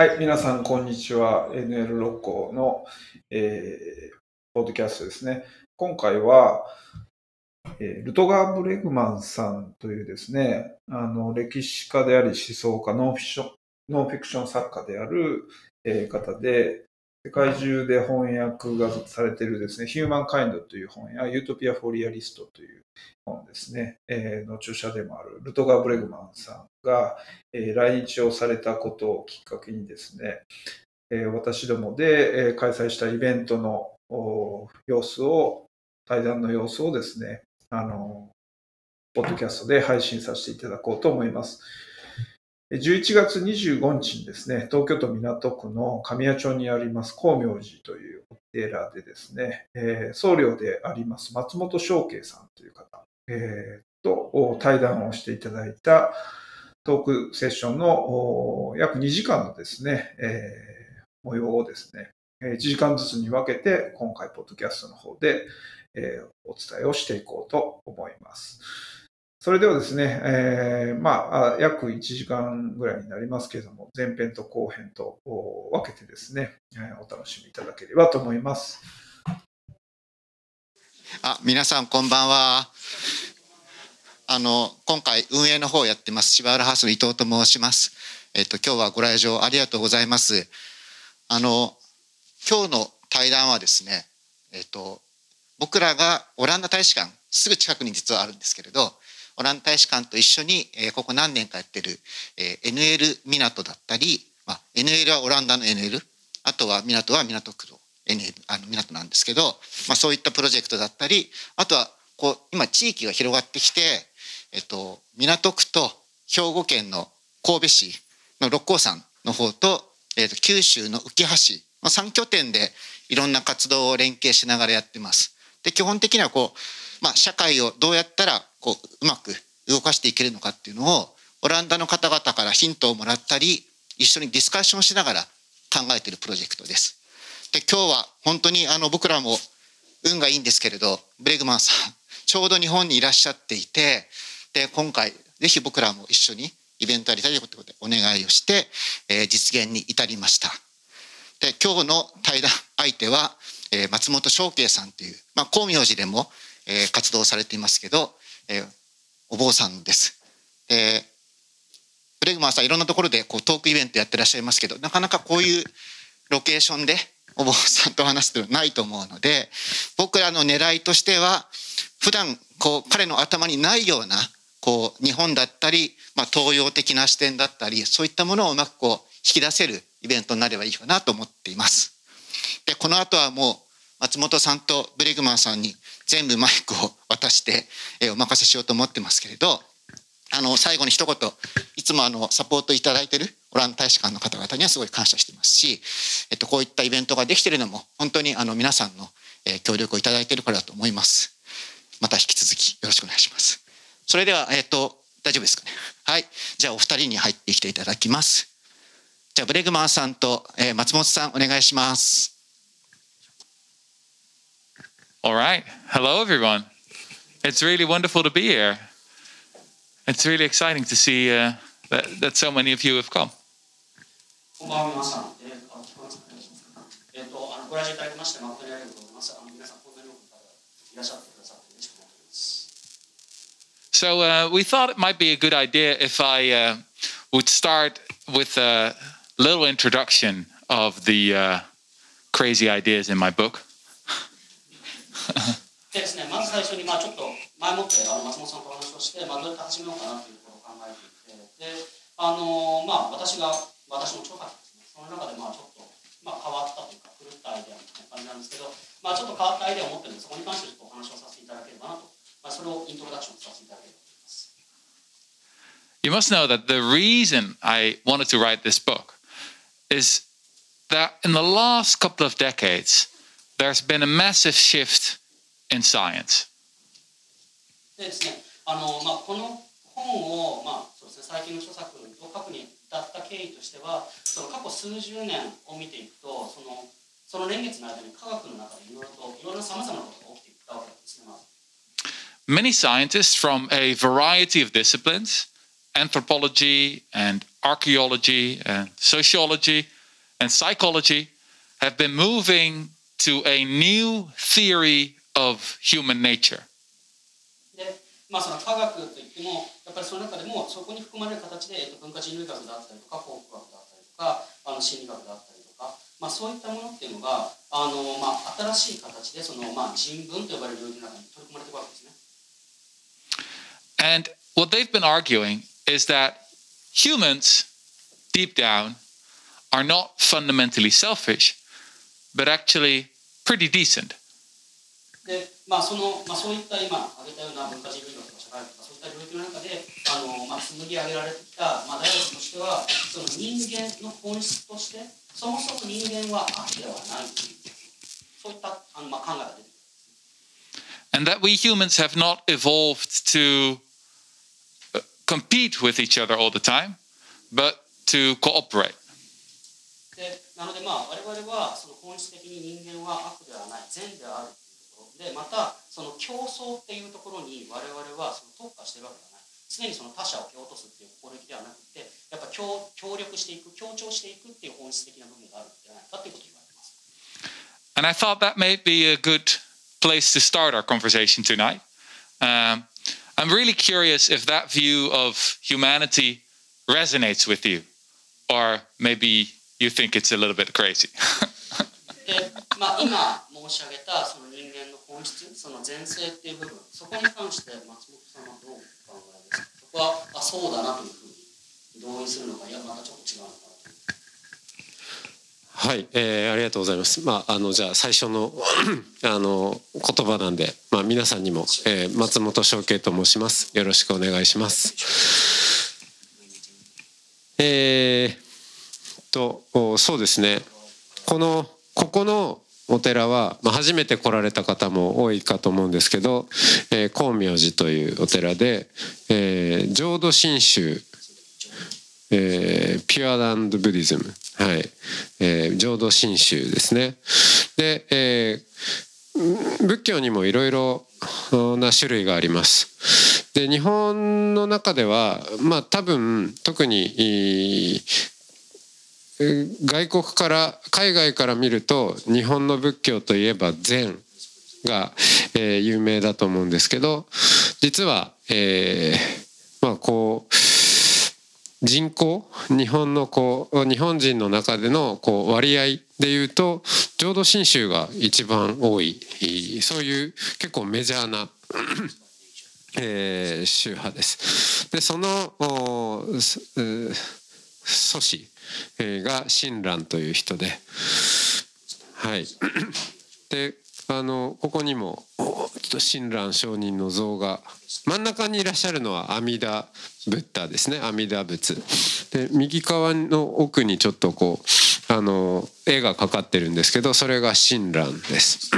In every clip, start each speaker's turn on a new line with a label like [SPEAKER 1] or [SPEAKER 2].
[SPEAKER 1] はい、皆さん、こんにちは。NL 六甲の、えー、ポッドキャストですね。今回は、えー、ルトガー・ブレグマンさんというですね、あの、歴史家であり思想家、ノンフィクション、ノンフィクション作家である、えー、方で、世界中で翻訳がされているですね、ヒューマンカインドという本や、ユートピア・フォリアリストという本ですね、えー、の著者でもあるルトガー・ブレグマンさんが、えー、来日をされたことをきっかけにですね、えー、私どもで、えー、開催したイベントの様子を、対談の様子をですね、あの、ポッドキャストで配信させていただこうと思います。11月25日にですね、東京都港区の神谷町にあります光明寺というお寺でですね、えー、僧侶であります松本正慶さんという方、えー、と対談をしていただいたトークセッションの約2時間のですね、えー、模様をですね、1時間ずつに分けて今回、ポッドキャストの方で、えー、お伝えをしていこうと思います。それではですね、えー、まあ、約1時間ぐらいになりますけれども、前編と後編と分けてですね、お楽しみいただければと思います。
[SPEAKER 2] あ、皆さんこんばんは。あの、今回運営の方をやってます、芝浦ハウスの伊藤と申します。えっと、今日はご来場ありがとうございます。あの、今日の対談はですね、えっと、僕らがオランダ大使館、すぐ近くに実はあるんですけれど、オランダ大使館と一緒に、え、ここ何年かやってる、え、NL 港だったり、まあ、NL はオランダの NL あとは港は港区の NL あの港なんですけど、まあ、そういったプロジェクトだったりあとはこう今地域が広がってきて、えっと、港区と兵庫県の神戸市の六甲山の方と,、えっと九州の浮橋、まあ、3拠点でいろんな活動を連携しながらやってます。で基本的にはこうまあ、社会をどうやったらこううまく動かしていけるのかっていうのをオランダの方々からヒントをもらったり一緒にディスカッションしながら考えているプロジェクトです。で今日は本当にあの僕らも運がいいんですけれどブレグマンさんちょうど日本にいらっしゃっていてで今回ぜひ僕らも一緒にイベントやりたいということでお願いをして、えー、実現に至りました。で今日の対談相手は、えー、松本翔慶さんという、まあ、光明寺でもえー、活動されていますけど、えー、お坊さんです。え、ブレグマンさんいろんなところでこうトークイベントやってらっしゃいますけどなかなかこういうロケーションでお坊さんと話すってないと思うので僕らの狙いとしては普段こう彼の頭にないようなこう日本だったり、まあ、東洋的な視点だったりそういったものをうまくこう引き出せるイベントになればいいかなと思っています。でこの後はもう松本さんとブレグマンさんに全部マイクを渡して、えお任せしようと思ってますけれどあの最後に一言いつもあのサポートいただいてるオランダ大使館の方々にはすごい感謝してますし、えっと、こういったイベントができてるのも本当にあの皆さんの、え協力をいただいてるからだと思います。また引き続きよろしくお願いします。それではえっと大丈夫ですかね。はい。じゃあお二人に入ってきていただきます。じゃあブレグマンさんと、え松本さんお願いします。
[SPEAKER 3] All right. Hello, everyone. It's really wonderful to be here. It's really exciting to see uh, that, that so many of you have come. So uh, we thought it might be a good idea if I uh, would start with a little introduction of the uh, crazy ideas in my book.
[SPEAKER 4] でですね、まず最初にまあちょっと前もってあの松本さんとお話をして、まあ、どうやって始めようかなということを考えていてであのまあ私が私の著作ですね。その中でまあちょっと、まあ、変わったというか狂ったアイデアみたいな感じなんですけど、まあ、ちょっと変わったアイデアを持ってるのでそこに関してちょっとお話をさせていただければなと、まあ、それをイントロダクションさせていただければと思います。
[SPEAKER 3] You must know that the reason I wanted to write this book is that in the last couple of decades, there's been a massive shift in science.
[SPEAKER 4] でですね、あのまあ、この本を、まあそうですね、最近の著作を書くに至った経緯としてはその過去数十年を見ていくとそのその年月の間に科学の中でいろいろといろいろさまざまなことが起きていったわけですね。
[SPEAKER 3] Many scientists from a variety of disciplines anthropology and archaeology and sociology and psychology have been moving to a new theory of human nature.
[SPEAKER 4] でまあ、その科学といってもやっぱりその中でもそこに含まれる形で、えっと、文化人類学であったりとか考古学であったりとかあの心理学であったりとか、まあ、そういったものっていうのがあの、まあ、新しい形でその、まあ、人文と呼ばれる領域の中に取り込まれていくわけですね。
[SPEAKER 3] And what they've been arguing is that humans, deep down, are not fundamentally selfish, but actually pretty decent.
[SPEAKER 4] で、まあそのまあ、そういった今挙げたような文化人類学とか社会学とかそういった領域の中であの、まあ、紡ぎ上げられてきた、まあ、大学としてはその人間の本質としてそもそも人間は悪ではないというそういったあの、まあ、考えが出てくる。
[SPEAKER 3] And that we humans have not evolved to uh, compete with each other all the time, but to cooperate.
[SPEAKER 4] でなのでまあ我々はその本質的に人間は悪ではない善であるというところでまたその競争っていうところに我々はその特化してるわけではない常にその他者を蹴落とすっていう心意気ではなくてやっぱ協協力していく協調していくっていう本質的な部分があるんじゃないかっていうことを言われてます
[SPEAKER 3] And I thought that may be a good place to start our conversation tonight. Um, I'm really curious if that view of humanity resonates with you, or maybe you think it's a little bit crazy.
[SPEAKER 4] で、まあ、今申し上げたその本質その前世っていう部分そこに関して松本さんはどうお考えですか？そこはあそうだなというふうに同意するのかいやまたちょっと違うのか？
[SPEAKER 5] はい、えーありがとうございます。まああのじゃあ最初の あの言葉なんで、まあ皆さんにも、えー松本翔慶と申します。よろしくお願いします。えー、とおそうですね。このここのお寺は、まあ、初めて来られた方も多いかと思うんですけど、えー、光明寺というお寺で、えー浄土真宗えー、ピュアランドブディズム、はいえー浄土真宗ですね。で、えー仏教にもいろいろな種類があります。で日本の中ではまあ多分特に外国から海外から見ると日本の仏教といえば禅が、えー有名だと思うんですけど実は、えーまあこう人口日本のこう日本人の中でのこう割合でいうと浄土真宗が一番多いそういう結構メジャーな、えー宗派です。でその祖師が親鸞という人ではい。であのここにも親鸞上人の像が真ん中にいらっしゃるのは阿弥陀ブッダですね。阿弥陀仏。で右側の奥にちょっとこうあの絵がかかってるんですけどそれが親鸞です。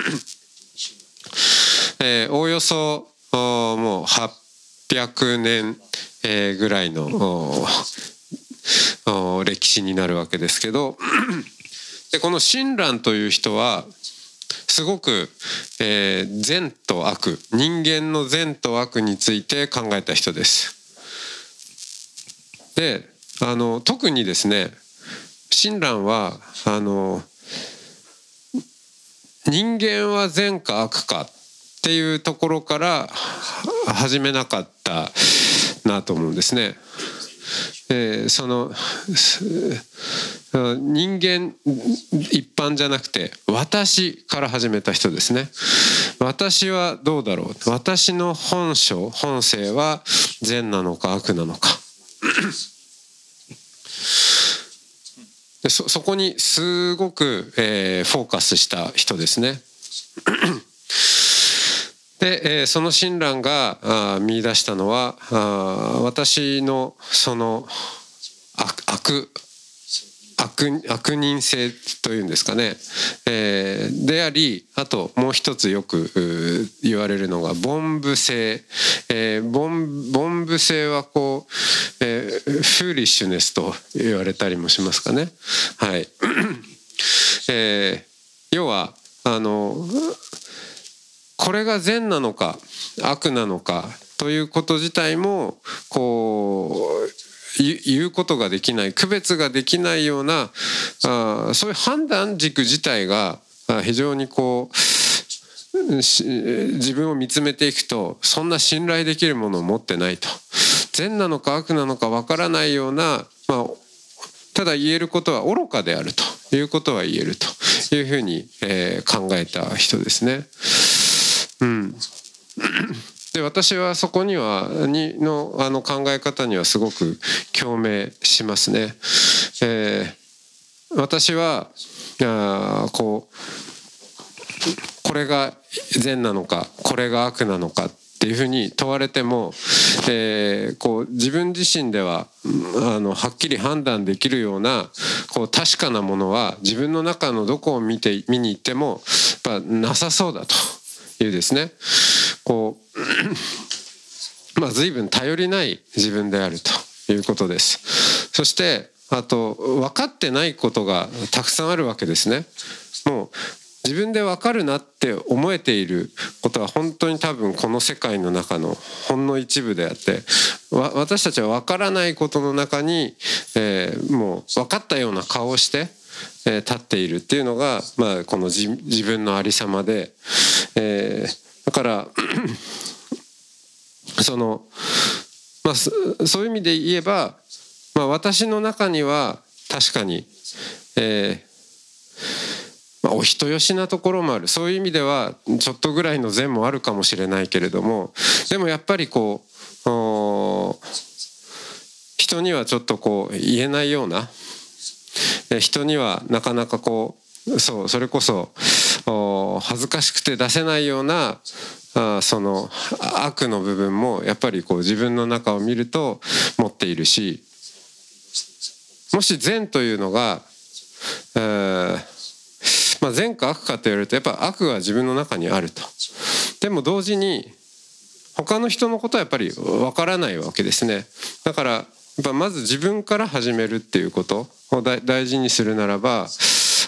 [SPEAKER 5] えーおおよそもう800年、えーぐらいのお歴史になるわけですけど でこの親鸞という人はすごく、えー善と悪人間の善と悪について考えた人です。であの特にですね親鸞はあの人間は善か悪かっていうところから始めなかったなと思うんですね。えーその人間一般じゃなくて私から始めた人ですね。私はどうだろう私の本性本性は善なのか悪なのか。でそそこにすごく、えーフォーカスした人ですね。で、えその親鸞があ見出したのはあ私のその悪悪悪人性というんですかね、えーでありあともう一つよく言われるのが凡夫性、えー凡凡夫性はこう、えーフーリッシュネスと言われたりもしますかね。はい。えー要はあのこれが善なのか悪なのかということ自体もこう言うことができない区別ができないようなあそういう判断軸自体が非常にこう自分を見つめていくとそんな信頼できるものを持ってないと善なのか悪なのかわからないような、まあ、ただ言えることは愚かであるということは言えるというふうに、えー、考えた人ですね。で私はそこにはにのあの考え方にはすごく共鳴しますね。えー、私はあこうこれが善なのかこれが悪なのかっていうふうに問われても、えー、こう自分自身ではあのはっきり判断できるようなこう確かなものは自分の中のどこを見て見に行ってもやっぱなさそうだというですねこうまあ随分頼りない自分であるということです。そしてあと分かってないことがたくさんあるわけですね。もう自分で分かるなって思えていることは本当に多分この世界の中のほんの一部であって私たちは分からないことの中に、えー、もう分かったような顔をして、えー、立っているっていうのが、まあ、この自分のありさまで、えー、だから その、まあ、そういう意味で言えば、まあ、私の中には確かに、えーまあ、お人よしなところもある。そういう意味ではちょっとぐらいの善もあるかもしれないけれどもでもやっぱりこう人にはちょっとこう言えないような人にはなかなかこうそうそれこそ恥ずかしくて出せないようなあその悪の部分もやっぱりこう自分の中を見ると持っているしもし善というのが、えーまあ、善か悪かと言われるとやっぱ悪が自分の中にあると。でも同時に他の人のことはやっぱりわからないわけですね。だからぱまず自分から始めるっていうことを大事にするならば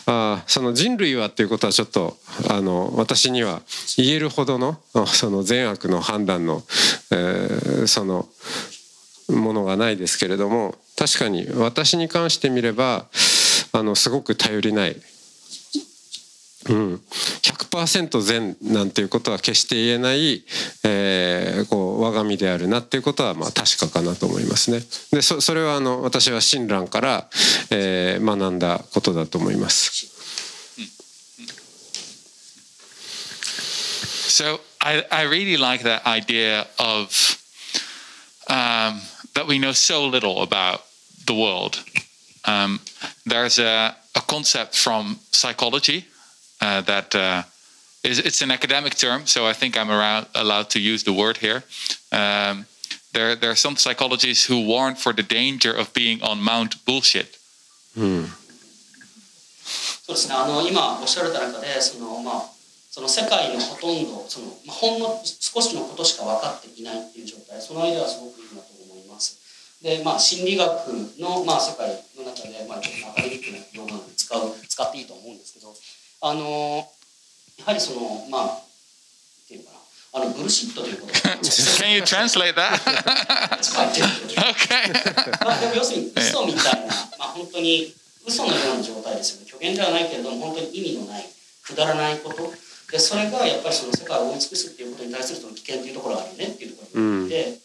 [SPEAKER 5] あその人類はっていうことはちょっとあの私には言えるほどのその善悪の判断の、えー、そのものがないですけれども確かに私に関してみればあのすごく頼りないうん、100%善なんていうことは決して言えない、えー、こう我が身であるなっていうことはまあ確かかなと思いますね。でそそれはあの私は親鸞から、えー、学んだことだと思います。
[SPEAKER 3] So I, I really like that idea of um, that we know so little about the world. Um, there's a, a concept from psychology uh, that uh, is, it's an academic term, so I think I'm around, allowed to use the word here. Um, there, there are some psychologists who warn for the danger of being on Mount Bullshit.
[SPEAKER 4] Hmm. そうですね、あの今おっしゃられた中でその、まあ、その世界のほとんどその、まあ、ほんの少しのことしか分かっていないっていう状態その間はすごくいいなと思います。でまあ、心理学の、まあ、世界の中で、まあ、ちょっとアカデミックな用語なので使う使っていいと思うんですけど あのやはりそのまあっていうかな。あのブルシットということ。
[SPEAKER 3] Can you translate that?
[SPEAKER 4] まあでも要するに 嘘みたいな、まあ本当に嘘のような状態ですよ。ね。虚言ではないけれども本当に意味のないくだらないこと。でそれがやっぱりその世界を追い尽くすっていうことに対するその危険っていうところがあるねっていうところにて、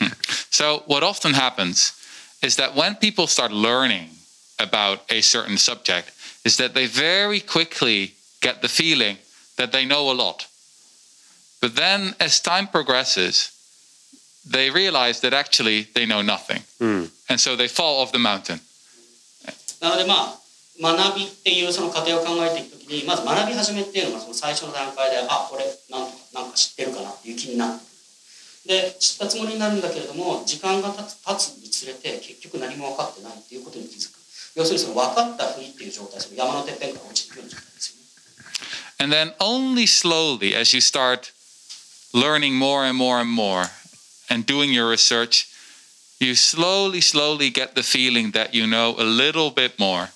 [SPEAKER 3] うん、So what often happens is that when people start learning about a certain subject is that they very quickly get the feeling that they know a lot. But then, as time progresses, they realize that actually they know nothing. Mm. And so they fall off the mountain.
[SPEAKER 4] なのでまあ学びっていうその過程を考えていくときにまず学び始めっていうのがその最初の段階であこれなんとかなんか知ってるかなっていう気になるで知ったつもりになるんだけれども時間が経つ経つにつれて結局何も分かってないっていうことに気づく 要するにその分かったふりっていう状態その山のてっぺんから落ちてくる状態ですよね。
[SPEAKER 3] And then only slowly as you start learning more and more and more and doing your research, you slowly, slowly get the feeling that you know a little bit more.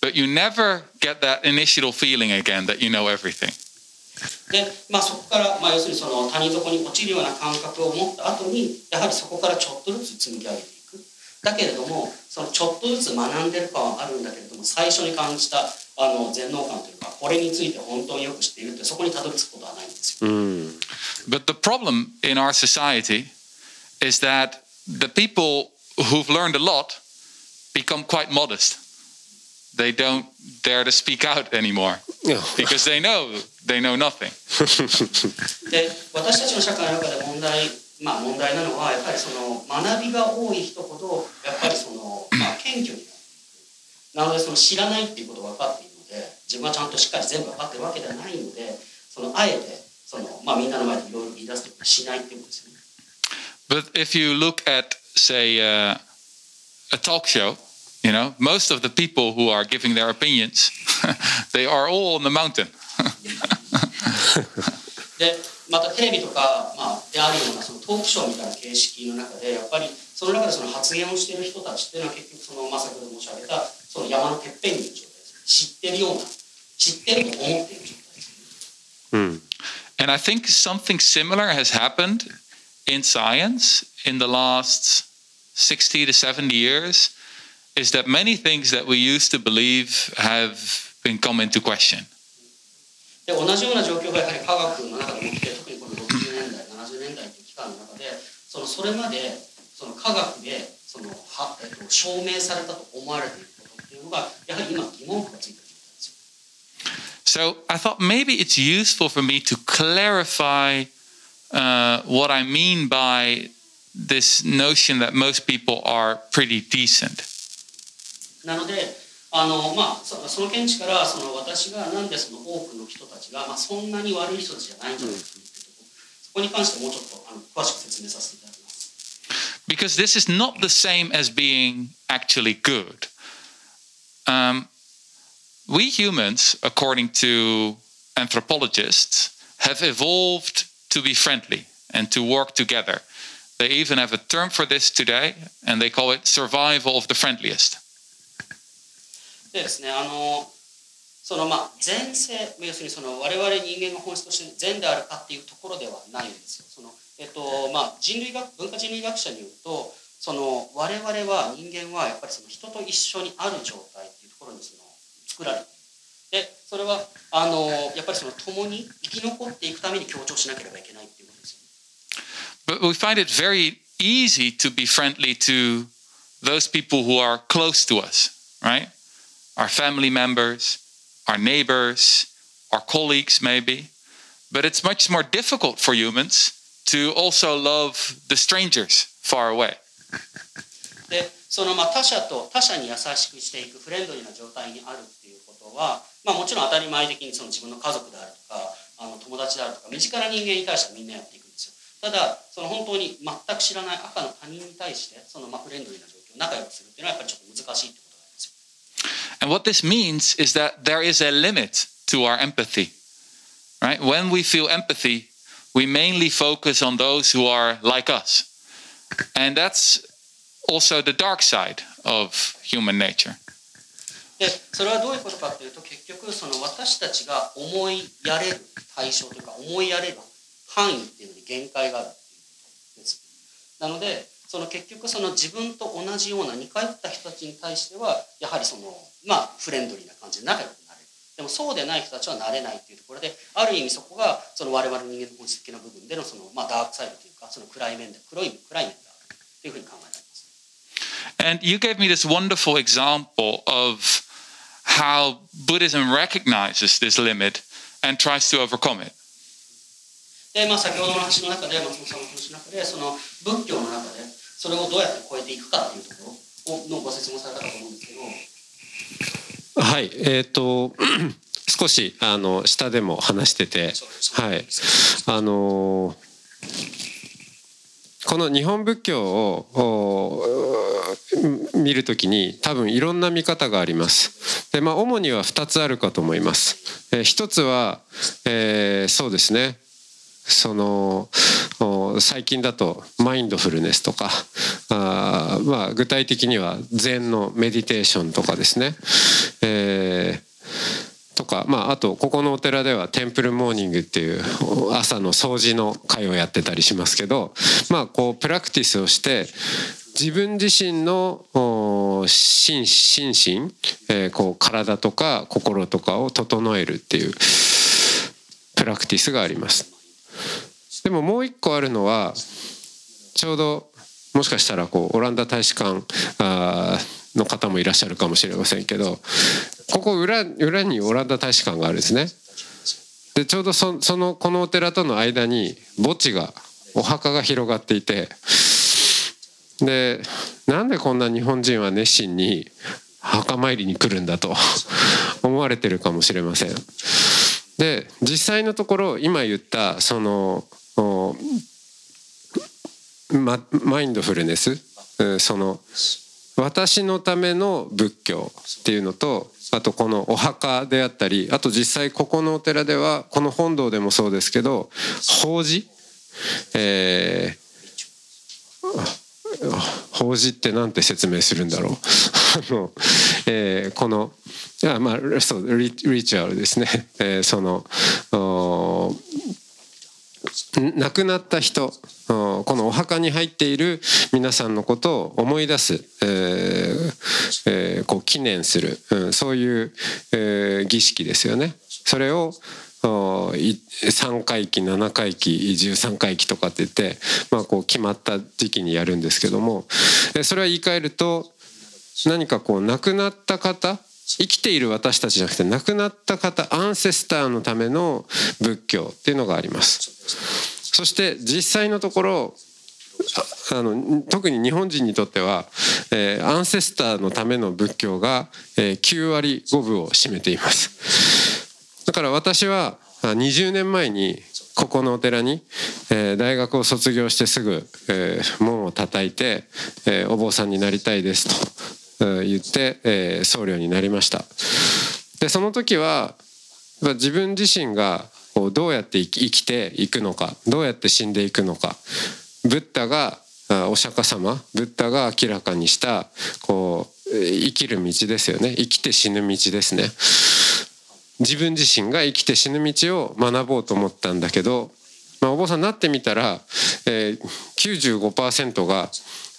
[SPEAKER 3] But you never get that initial feeling again that you know everything.
[SPEAKER 4] で、まあ、そこから、まあ、要するにその谷底に落ちるような感覚を持った後にやはりそこからちょっとずつ積み上げていく だけれどもそのちょっとずつ学んでる感はあるんだけれども最初に感じたあの全能感というかこれについて本当によく知っているってそこにたどり着くことはないんですよ。
[SPEAKER 5] うん
[SPEAKER 3] But the problem in our society is that the people who've learned a lot become quite modest. They don't dare to speak out anymore because they know they know nothing.
[SPEAKER 4] で私たちの社会の中で問題まあ問題なのはやっぱりその学びが多い人ほどやっぱりその、まあ、謙虚になっていくなのでその知らないっていうことが分かっているので自分はちゃんとしっかり全部分かってるわけではないのでそのあえてその、まあ、みんなの前でいろいろ言い出すということはしないっていうことですよね。
[SPEAKER 3] But if you look at, say, uh, a talk show, you know, most of the people who are giving their opinions, they are all on the mountain.
[SPEAKER 4] でまたテレビとか、まあ、であるようなそのトークショーみたいな形式の中でやっぱりその中でその発言をしている人たちっていうのは結局その、まあ、先ほど申し上げたその山のてっぺんにいる状態です。知ってるような知ってると思っている状態です。
[SPEAKER 5] うん
[SPEAKER 3] And I think something similar has happened in science in the last 60 to 70 years is that many things that we used to believe have been come into question.
[SPEAKER 4] で同じような状況がやはり科学の中でも起きて特にこの60年代70年代という期間の中でそのそれまでその科学でそのは、えっと、証明されたと思われていることっていうのがやはり今疑問符がついている状態ですよ。
[SPEAKER 3] So I thought maybe it's useful for me to clarify uh, what I mean by this notion that most people are pretty decent.
[SPEAKER 4] なのであの、まあ、そその見地からその私がなんでその多くの人たちが、まあ、そんなに悪い人たちじゃないんじゃないかうと ころそこに関してもうちょっとあの詳しく説明させていただきます。
[SPEAKER 3] because this is not the same as being actually good. Um, we humans, according to anthropologists, have evolved to be friendly and to work together. They even have a term for this today, and they call it survival of the friendliest.
[SPEAKER 4] でですねあの そのまあ善性要するにその我々人間が本質として善であるかっていうところではないんですよ。そのえっとまあ、人類学文化人類学者によるとその我々は人間はやっぱりその人と一緒にある状態っていうところにその作られてでそれはあのやっぱりその共に生き残っていくために強調しなければいけないっていうことですよね。
[SPEAKER 3] But we find it very easy to be friendly to those people who are close to us, right? Our family members, our neighbors, our colleagues, maybe. But it's much more difficult for humans to also love the strangers far away.
[SPEAKER 4] でそのまあ他者と他者に優しくしていくフレンドリーな状態にあるっていうことは、まあ、もちろん当たり前的にその自分の家族であるとかあの友達であるとか身近な人間に対してはみんなやっていくんですよただその本当に全く知らない赤の他人に対してそのまあフレンドリーな状況仲良くするっていうのはやっぱりちょっと難しいってこと
[SPEAKER 3] And what this means is that there is a limit to our empathy, right? When we feel empathy, we mainly focus on those who are like us. And that's also the dark side of human nature.
[SPEAKER 4] でそれはどういうことかっていうと結局その私たちが思いやれる対象というか思いやれる範囲っていうのに限界があるっていうことです。なので その結局その自分と同じような似通った人たちに対してはやはりそのまあフレンドリーな感じで仲良くなれる。でもそうでない人たちはなれないっていうところである意味そこがその我々人間の本質的な部分でのそのまあダークサイドというかその暗い面で黒い暗い面であるというふうに考えられます。
[SPEAKER 3] And you gave me this wonderful example of how Buddhism recognizes this limit and tries to overcome it.
[SPEAKER 4] で、まあ、先ほどの話の中で松本さんの話の中でその仏教の中でそれをどうやって超えていくかっていうところをのご説明をされたかと思うんですけど。
[SPEAKER 5] はいえっ、と 少しあの下でも話してて。はい。あのこの日本仏教をお見るときに多分いろんな見方があります。でまあ主には2つあるかと思います。えー一つは、えーそうですねその最近だとマインドフルネスとかあまあ具体的には禅のメディテーションとかですね、えーとか、まあ、あとここのお寺ではテンプルモーニングっていう朝の掃除の会をやってたりしますけど、まあ、こうプラクティスをして自分自身の心心身、えー、こう体とか心とかを整えるっていうプラクティスがあります。でももう一個あるのはちょうどもしかしたらこうオランダ大使館の方もいらっしゃるかもしれませんけどここ裏裏にオランダ大使館があるんですね。でちょうどそそのこのお寺との間に墓地がお墓が広がっていてでなんでこんな日本人は熱心に墓参りに来るんだと思われてるかもしれません。で実際のところ今言ったそのママインドフルネスその私のための仏教っていうのとあとこのお墓であったりあと実際ここのお寺ではこの本堂でもそうですけど法事えー、法事って何て説明するんだろう。あの、えー、このあまあそうリリチュアルですね、えー、その亡くなった人このお墓に入っている皆さんのことを思い出す、えーえー、こう記念する、うん、そういう、えー、儀式ですよね。それを3回忌7回忌13回忌とかって言って、まあ、こう決まった時期にやるんですけどもそれは言い換えると何かこう亡くなった方生きている私たちじゃなくて亡くなった方アンセスターのための仏教っていうのがあります。そして実際のところあの特に日本人にとっては、えー、アンセスターのための仏教が、えー、9割5分を占めています。から私は20年前にここのお寺に、えー、大学を卒業してすぐ、えー、門を叩いて、えー、お坊さんになりたいですと言って、え僧侶になりました。でその時は自分自身がどうやって生きていくのかどうやって死んでいくのかブッダがお釈迦様ブッダが明らかにしたこう生きる道ですよね。生きて死ぬ道ですね。自分自身が生きて死ぬ道を学ぼうと思ったんだけど、まあ、お坊さんになってみたら、えー、95%が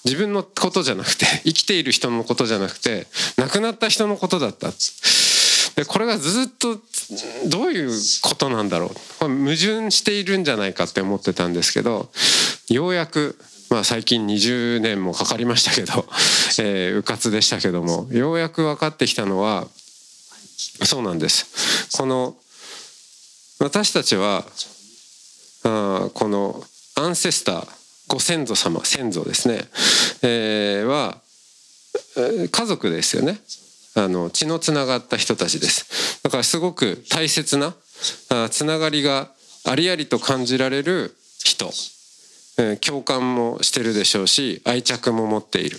[SPEAKER 5] 自分のことじゃなくて 生きている人のことじゃなくて亡くなった人のことだったでこれがずっとどういうことなんだろう。これ矛盾しているんじゃないかって思ってたんですけどようやくまあ最近20年もかかりましたけど、えー、迂闊でしたけどもようやく分かってきたのはそうなんです。この私たちはあこのアンセスターご先祖様先祖ですね、えー、は家族ですよね。あの血のつながった人たちです。だからすごく大切なあつながりがありありと感じられる人、えー、共感もしてるでしょうし愛着も持っている、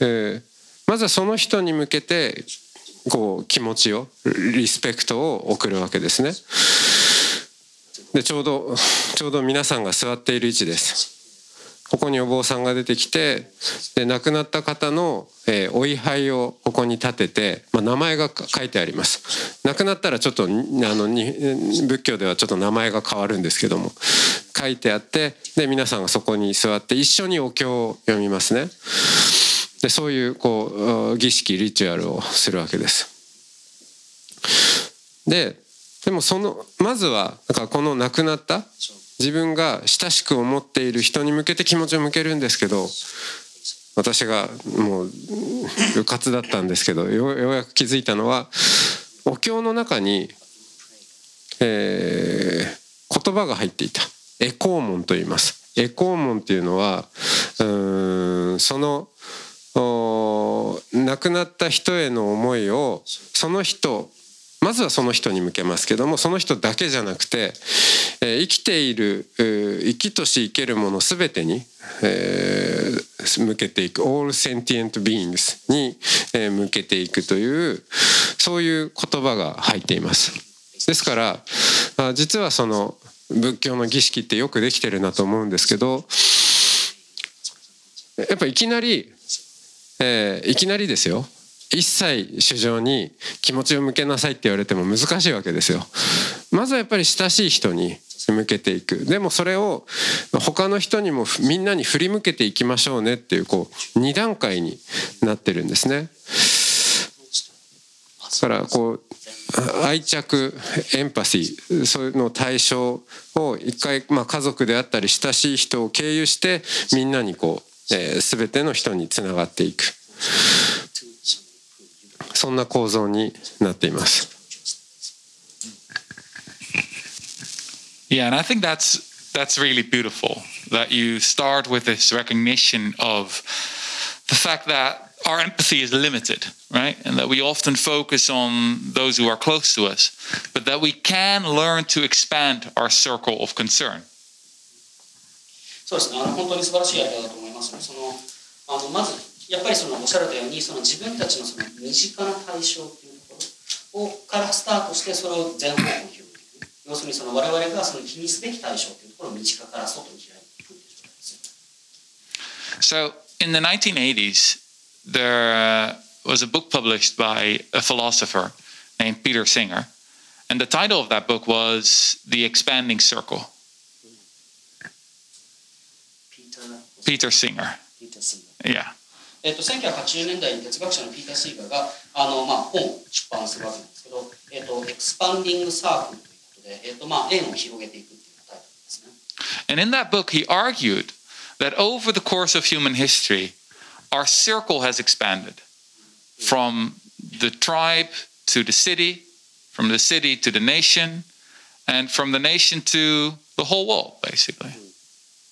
[SPEAKER 5] えー、まずはその人に向けてこう気持ちをリスペクトを送るわけですね。でちょうどちょうど皆さんが座っている位置です。ここにお坊さんが出てきてで亡くなった方の、えー、お位牌をここに立てて、まあ、名前が書いてあります。亡くなったらちょっとあのに仏教ではちょっと名前が変わるんですけども書いてあってで皆さんがそこに座って一緒にお経を読みますね。でそういうこう儀式リチュアルをするわけです。ででもそのまずはだかこの亡くなった自分が親しく思っている人に向けて気持ちを向けるんですけど私がもううかつだったんですけどようやく気づいたのはお経の中に、えー、言葉が入っていた。エコーモンと言います。エコーモンっていうのはうんその亡くなった人への思いをその人まずはその人に向けますけどもその人だけじゃなくて、えー、生きている、生きとし生けるもの全てに、えー、向けていく all sentient beings に、えー、向けていくというそういう言葉が入っています。ですから実はその仏教の儀式ってよくできてるなと思うんですけどやっぱいきなり、えー、いきなりですよ一切主情に気持ちを向けなさいって言われても難しいわけですよ。まずはやっぱり親しい人に向けていくでもそれを他の人にもみんなに振り向けていきましょうねっていうこう2段階になってるんですね。だからこう愛着エンパシーそういうの対象を一回、まあ、家族であったり親しい人を経由してみんなにこう、えー、全ての人につながっていくそんな構造になっています。
[SPEAKER 3] Yeah, and I think that's that's really beautiful that you start with this recognition of the fact that our empathy is limited, right? And that we often focus on those who are close to us, but that we can learn to expand our circle of concern.
[SPEAKER 4] そうですね、あの本当に素晴らしいアイデアだと思い ますね。そのあのまずやっぱりそのおっしゃられたようにその自分たちのその身近な対象というところをからスタートしてそれを全方向に広げていく。要するにその我々がその気にすべき対象というところを身近から外に開いていくという状態ですよね。
[SPEAKER 3] So in the 1980s, there was a book published by a philosopher named Peter Singer. And the title of that book was The Expanding Circle.
[SPEAKER 4] Peter,
[SPEAKER 3] Peter Singer.
[SPEAKER 4] Peter Singer.
[SPEAKER 3] Yeah.
[SPEAKER 4] えっと、1980年代に哲学者のピーター・シーガーがあの、まあ、本を出版するわけなんですけど、えっと、エクスパンディング・サークルということで、えっとまあ、円を広げていくっていうタイトルですね。
[SPEAKER 3] And in that book, he argued that over the course of human history, our circle has expanded from the tribe to the city, from the city to the nation, and from the nation to the whole world, basically.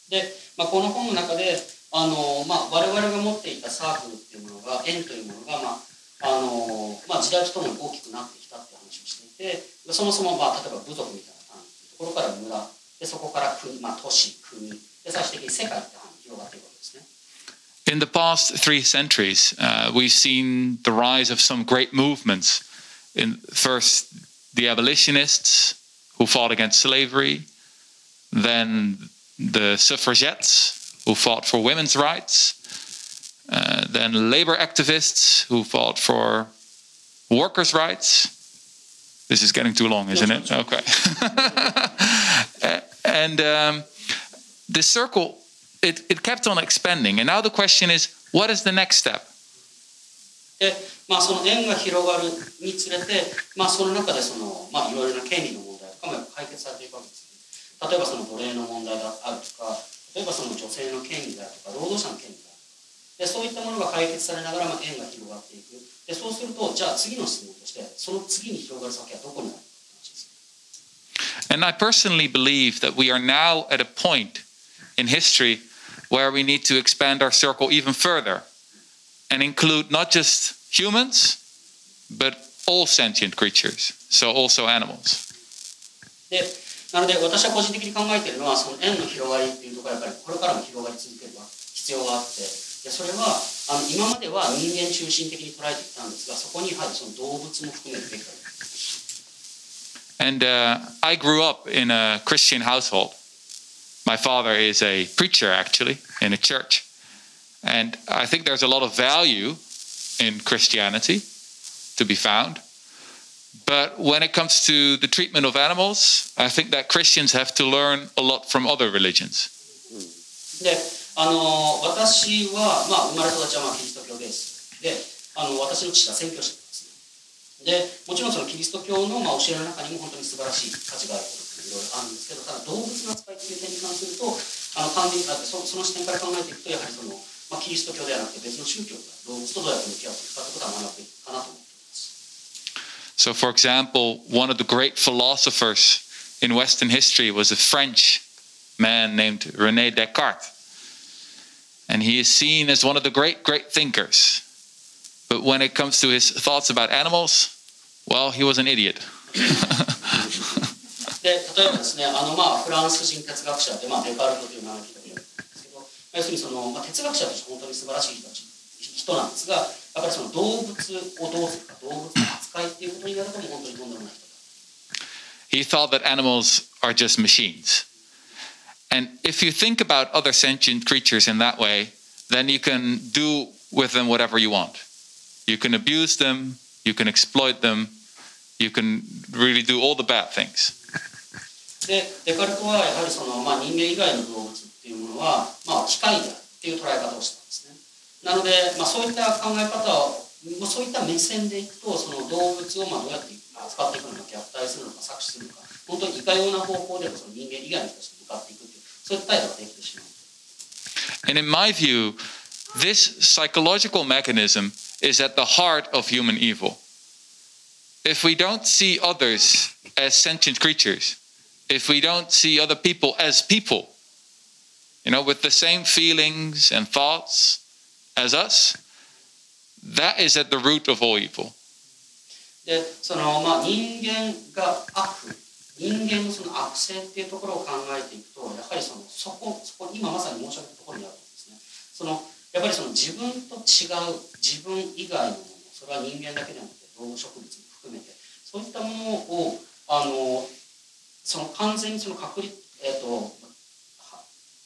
[SPEAKER 4] で、 まあ、この本の中であの、まあ、我々が持っていたサークルっていうものが円というものが、まああのまあ、時代とともに大きくなってきたっていう話をしていてそもそも、まあ、例えば部族みたいな単位ところから村でそこから国、まあ、都市国で最終的に世界って範囲広がっていくわけですね。
[SPEAKER 3] In the past three centuries, uh, we've seen the rise of some great movements. In first, the abolitionists who fought against slavery, then the suffragettes who fought for women's rights, uh, then labor activists who fought for workers' rights. This is getting too long, isn't it? Okay. and um, the circle it, it kept on expanding. And now the question is, what is the next step?
[SPEAKER 4] で、まあ、その円が広がるにつれて、まあ、その中でその、まあ、いろいろな権利の問題とかも解決されていくわけですね。 例えばその奴隷の問題があるとか、例えばその女性の権利であるとか、労働者の権利であるでそういったものが解決されながら、まあ、円が広がっていく。でそうすると、じゃあ次の質問として、その次に広がる先はどこにあるかって話です。
[SPEAKER 3] And I personally believe that we are now at a point in history where we need to expand our circle even further and include not just humans, but all sentient creatures, so also animals.
[SPEAKER 4] で なので私は個人的に考えているのはその円の広がりっていうところはやっぱりこれからも広がり続ける必要があってでそれはあの今までは人間中心的に捉えてきたんですがそこにやはりその動物も含めるべきだと
[SPEAKER 3] And uh, I grew up in a Christian household. My father is a preacher, actually, in a church. And I think there's a lot of value in Christianity to be found. But when it comes to the treatment of animals, I think that Christians have to learn a lot from other religions.
[SPEAKER 4] であの私は、まあ、生まれ育ちはまあキリスト教です。であの私の父が宣教師ですね。でもちろんそのキリスト教の、まあ、教えの中にも本当に素晴らしい価値があることいろいろあるんですけどただ動物の扱いという点に関するとあの完全にそその視点から考えていくとやはりその、まあ、キリスト教ではなくて別の宗教が動物とどうやって向き合っていくかということは学ぶべき
[SPEAKER 3] So, for example, one of the great philosophers in Western history was a French man named Rene Descartes. And he is seen as one of the great, great thinkers. But when it comes to his thoughts about animals, well, he was an idiot.
[SPEAKER 4] で例えばですねあの、まあ、フランス人哲学者で、まあ、デカルトという名前を聞いたことあるんですけど要するにその、まあ、哲学者として本当に素晴らしい人たち人なんですがやっぱりその動物をどうするか動物の 扱いっていうことになるとも本当にとんでもない人だ
[SPEAKER 3] He thought that animals are just machines. And if you think about other sentient creatures in that way, then you can do with them whatever you want. You can abuse them, you can exploit them, you can really do all the bad things.
[SPEAKER 4] でデカルトはやはりその、まあ、人間以外の動物っていうものは、まあ、機械であるっていう捉え方をしたんですねなので、まあ、そういった考え方を まあそういった目線でいくとその動物をまあどうやって扱っていくのか虐待するのか搾取するのか本当にいかような方向でその人間以外の人たちに向かっていくっていうそういった態度ができてしまう
[SPEAKER 3] And in my view, this psychological mechanism is at the heart of human evil. If we don't see others as sentient creatures, if we don't see other people as people, you know, with the same feelings and thoughts as us, that is at the root of all evil.
[SPEAKER 4] でその、まあ、人間が悪人間のその悪性っていうところを考えていくとやはりそのそこそこ今まさに申し上げたところにあるんですねそのやっぱりその自分と違う自分以外のものそれは人間だけではなくて動物植物も含めてそういったものをあのその完全にその隔離、えー、と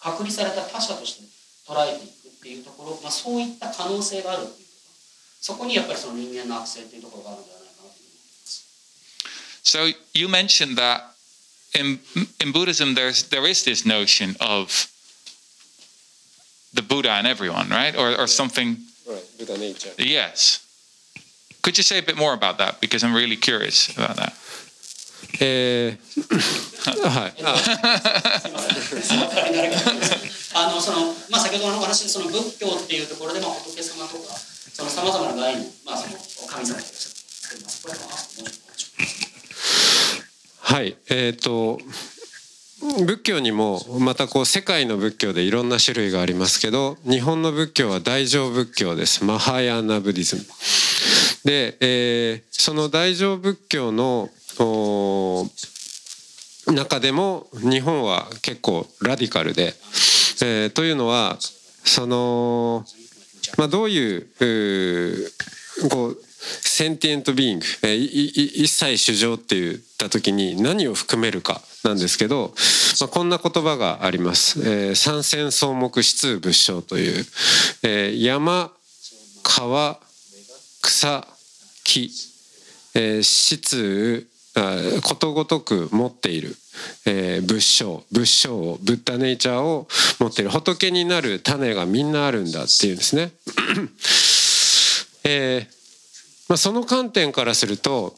[SPEAKER 4] 隔離された他者として捉えていくっていうところ、まあ、そういった可能性があるっていうそこにやっぱりその人間の悪性っていうところがあるんじゃないかなというふうに思います。
[SPEAKER 3] So you mentioned that in in Buddhism there's there is this notion of the Buddha in everyone, right? Or or something yes. Could you say a bit more about that? Because I'm really curious about that.
[SPEAKER 5] えーはいあ
[SPEAKER 4] すいません。その代わりになるかと思いますあのそのまあ先ほどのお話でその仏教っていうところでも仏様とか そのさまざまな概念まあその神様とか作ります。これはもうちょっとお願いします。
[SPEAKER 5] はい。えっ、と仏教にもまたこう世界の仏教でいろんな種類がありますけど日本の仏教は大乗仏教です。マハヤーナブディズム。で、えーその大乗仏教の中でも日本は結構ラディカルで、えーというのはその、まあ、どういうこう sentient being、えーいい一切衆生って言った時に何を含めるかなんですけど、まあ、こんな言葉があります。えー山川草木悉有仏性という、えー山川草木、えー、質ことごとく持っている、えー仏性仏性をブッダネイチャーを持っている仏になる種がみんなあるんだっていうんですね。えーまあ、その観点からすると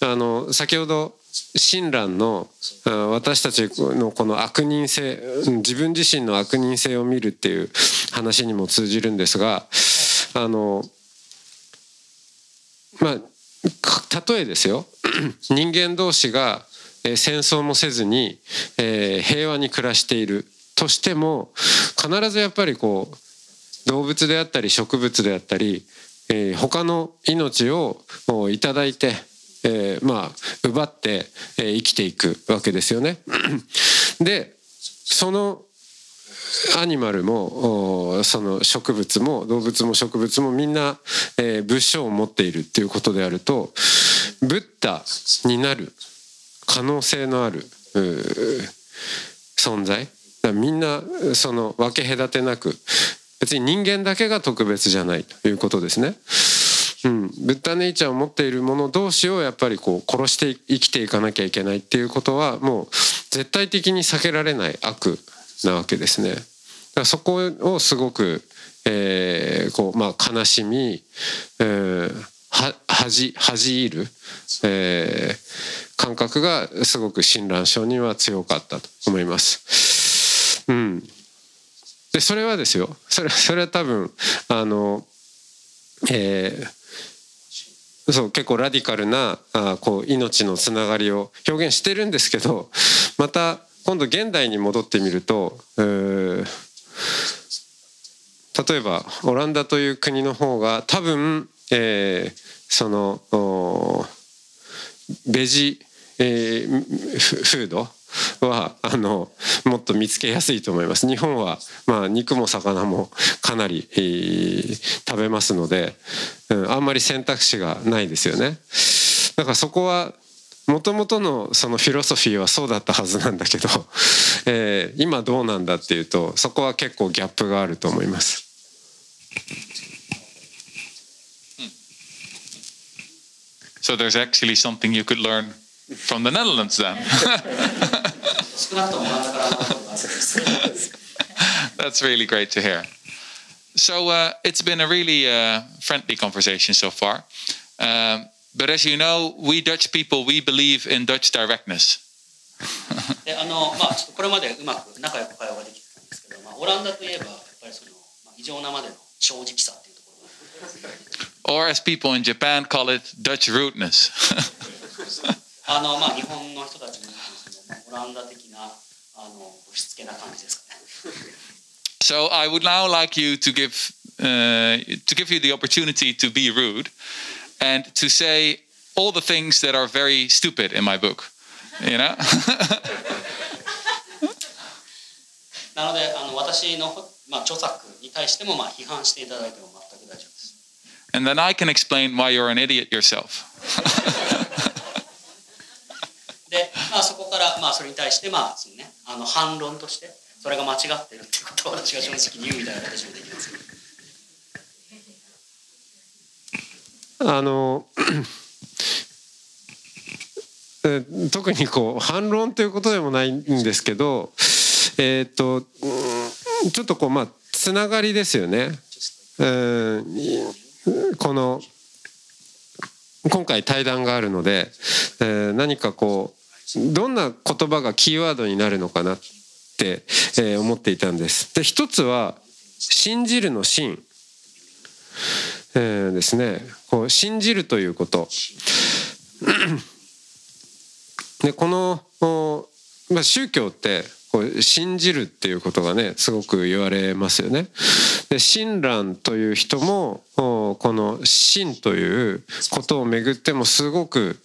[SPEAKER 5] あの先ほど親鸞の私たちのこの悪人性自分自身の悪人性を見るっていう話にも通じるんですがあのまあ例えですよ 人間同士が戦争もせずに、平和に暮らしているとしても必ずやっぱりこう動物であったり植物であったり、え他の命をいただいて、えーまあ奪って、えー生きていくわけですよね。でそのアニマルもその植物も動物も植物もみんな、えー仏性を持っているっていうことであるとブッダになる可能性のある存在。みんなその分け隔てなく別に人間だけが特別じゃないということですね。うん、ブッダネイチャーを持っている者同士をやっぱりこう殺して生きていかなきゃいけないっていうことはもう絶対的に避けられない悪。なわけですね。だからそこをすごく、えーこうまあ、悲しみ、えーは恥恥じる、えー感覚がすごく親鸞上には強かったと思います。うん、でそれはですよそれそれは多分あの、えーそう結構ラディカルなあこう命のつながりを表現してるんですけどまた今度現代に戻ってみると、えー例えばオランダという国の方が多分、えーそのベジ、えーフフードはあのもっと見つけやすいと思います。日本は、まあ、肉も魚もかなり、えー食べますので、うん、あんまり選択肢がないですよね。だからそこはもともとのそのフィロソフィーはそうだったはずなんだけど、えー今どうなんだっていうとそこは結構ギャップがあると思います。
[SPEAKER 3] So there's actually something you could learn from the Netherlands then. That's really great to hear. So uh, it's been a really uh, friendly conversation so far. Um, but as you know, we Dutch people, we believe in Dutch directness.
[SPEAKER 4] であのまあちょっとこれまでうまく仲良く会話ができてたんですけど、まあ、オランダといえばやっぱりその、まあ、異常なまでの正直さっていうところが
[SPEAKER 3] Or as people in Japan call it, Dutch rudeness.
[SPEAKER 4] あのまあ日本の人たちもその、まあ、オランダ的なあの押し付けな感じですかね。
[SPEAKER 3] so I would now like you to give uh, to give you the opportunity to be rude And to say all the things that are very stupid in my book. You know?
[SPEAKER 4] なのであの私の、まあ、著作に対してもまあ批判していただいても全く大丈夫です。
[SPEAKER 3] and then I can explain why you're an idiot yourself.
[SPEAKER 4] で、まあ、そこから、まあ、それに対して、まあそのね、あの反論としてそれが間違ってるってことを私が正直に言うみたいな形もできますけど
[SPEAKER 5] あのえ特にこう反論ということでもないんですけどえーっとちょっとこうまあつながりですよね。うんこの今回対談があるので、えー何かこうどんな言葉がキーワードになるのかなって、えー思っていたんです。で一つは「信じる」の「信」えーですねこう信じるということ でこの、まあ、宗教ってこう信じるっていうことがねすごく言われますよね。で親鸞という人もこの「信」ということをめぐってもすごく、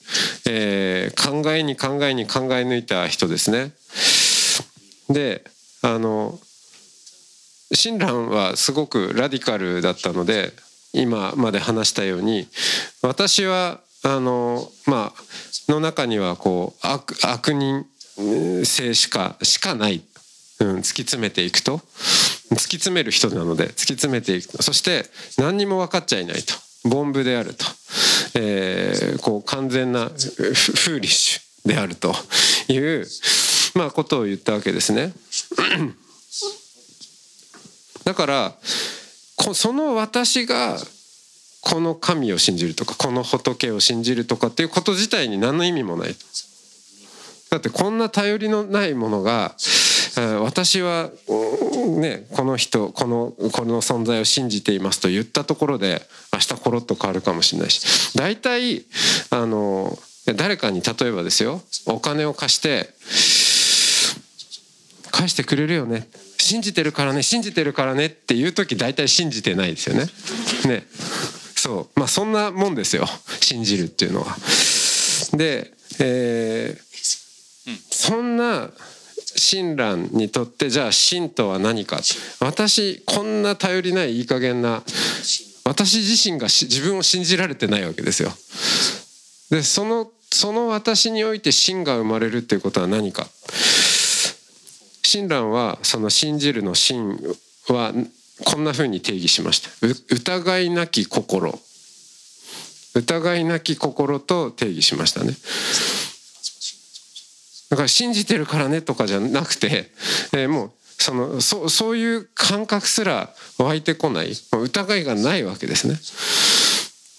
[SPEAKER 5] えー考えに考えに考え抜いた人ですね。であの親鸞はすごくラディカルだったので今まで話したように私はあのまあの中にはこう悪悪人性しかしかない、うん、突き詰めていくと。突き詰める人なので突き詰めていくそして何にも分かっちゃいないと。凡夫であると、えーこう完全なフーリッシュであると。いう、まあ、ことを言ったわけですね。だからその私がこの神を信じるとかこの仏を信じるとかっていうこと自体に何の意味もないだってこんな頼りのないものが私はねこの人このこの存在を信じていますと言ったところで明日コロッと変わるかもしれないし。大体あの誰かに例えばですよお金を貸して返してくれるよね。信じてるからね信じてるからねっていう時大体信じてないですよね。ねそうまあそんなもんですよ信じるっていうのは。で、えーそんな親鸞にとってじゃあ信とは何か私こんな頼りないいい加減な私自身が自分を信じられてないわけですよ。でそのその私において信が生まれるっていうことは何か。親鸞はその信じるの信はこんな風に定義しました。疑いなき心。疑いなき心と定義しましたね。だから信じてるからねとかじゃなくて、えーもうそのそそういう感覚すら湧いてこない。疑いがないわけですね。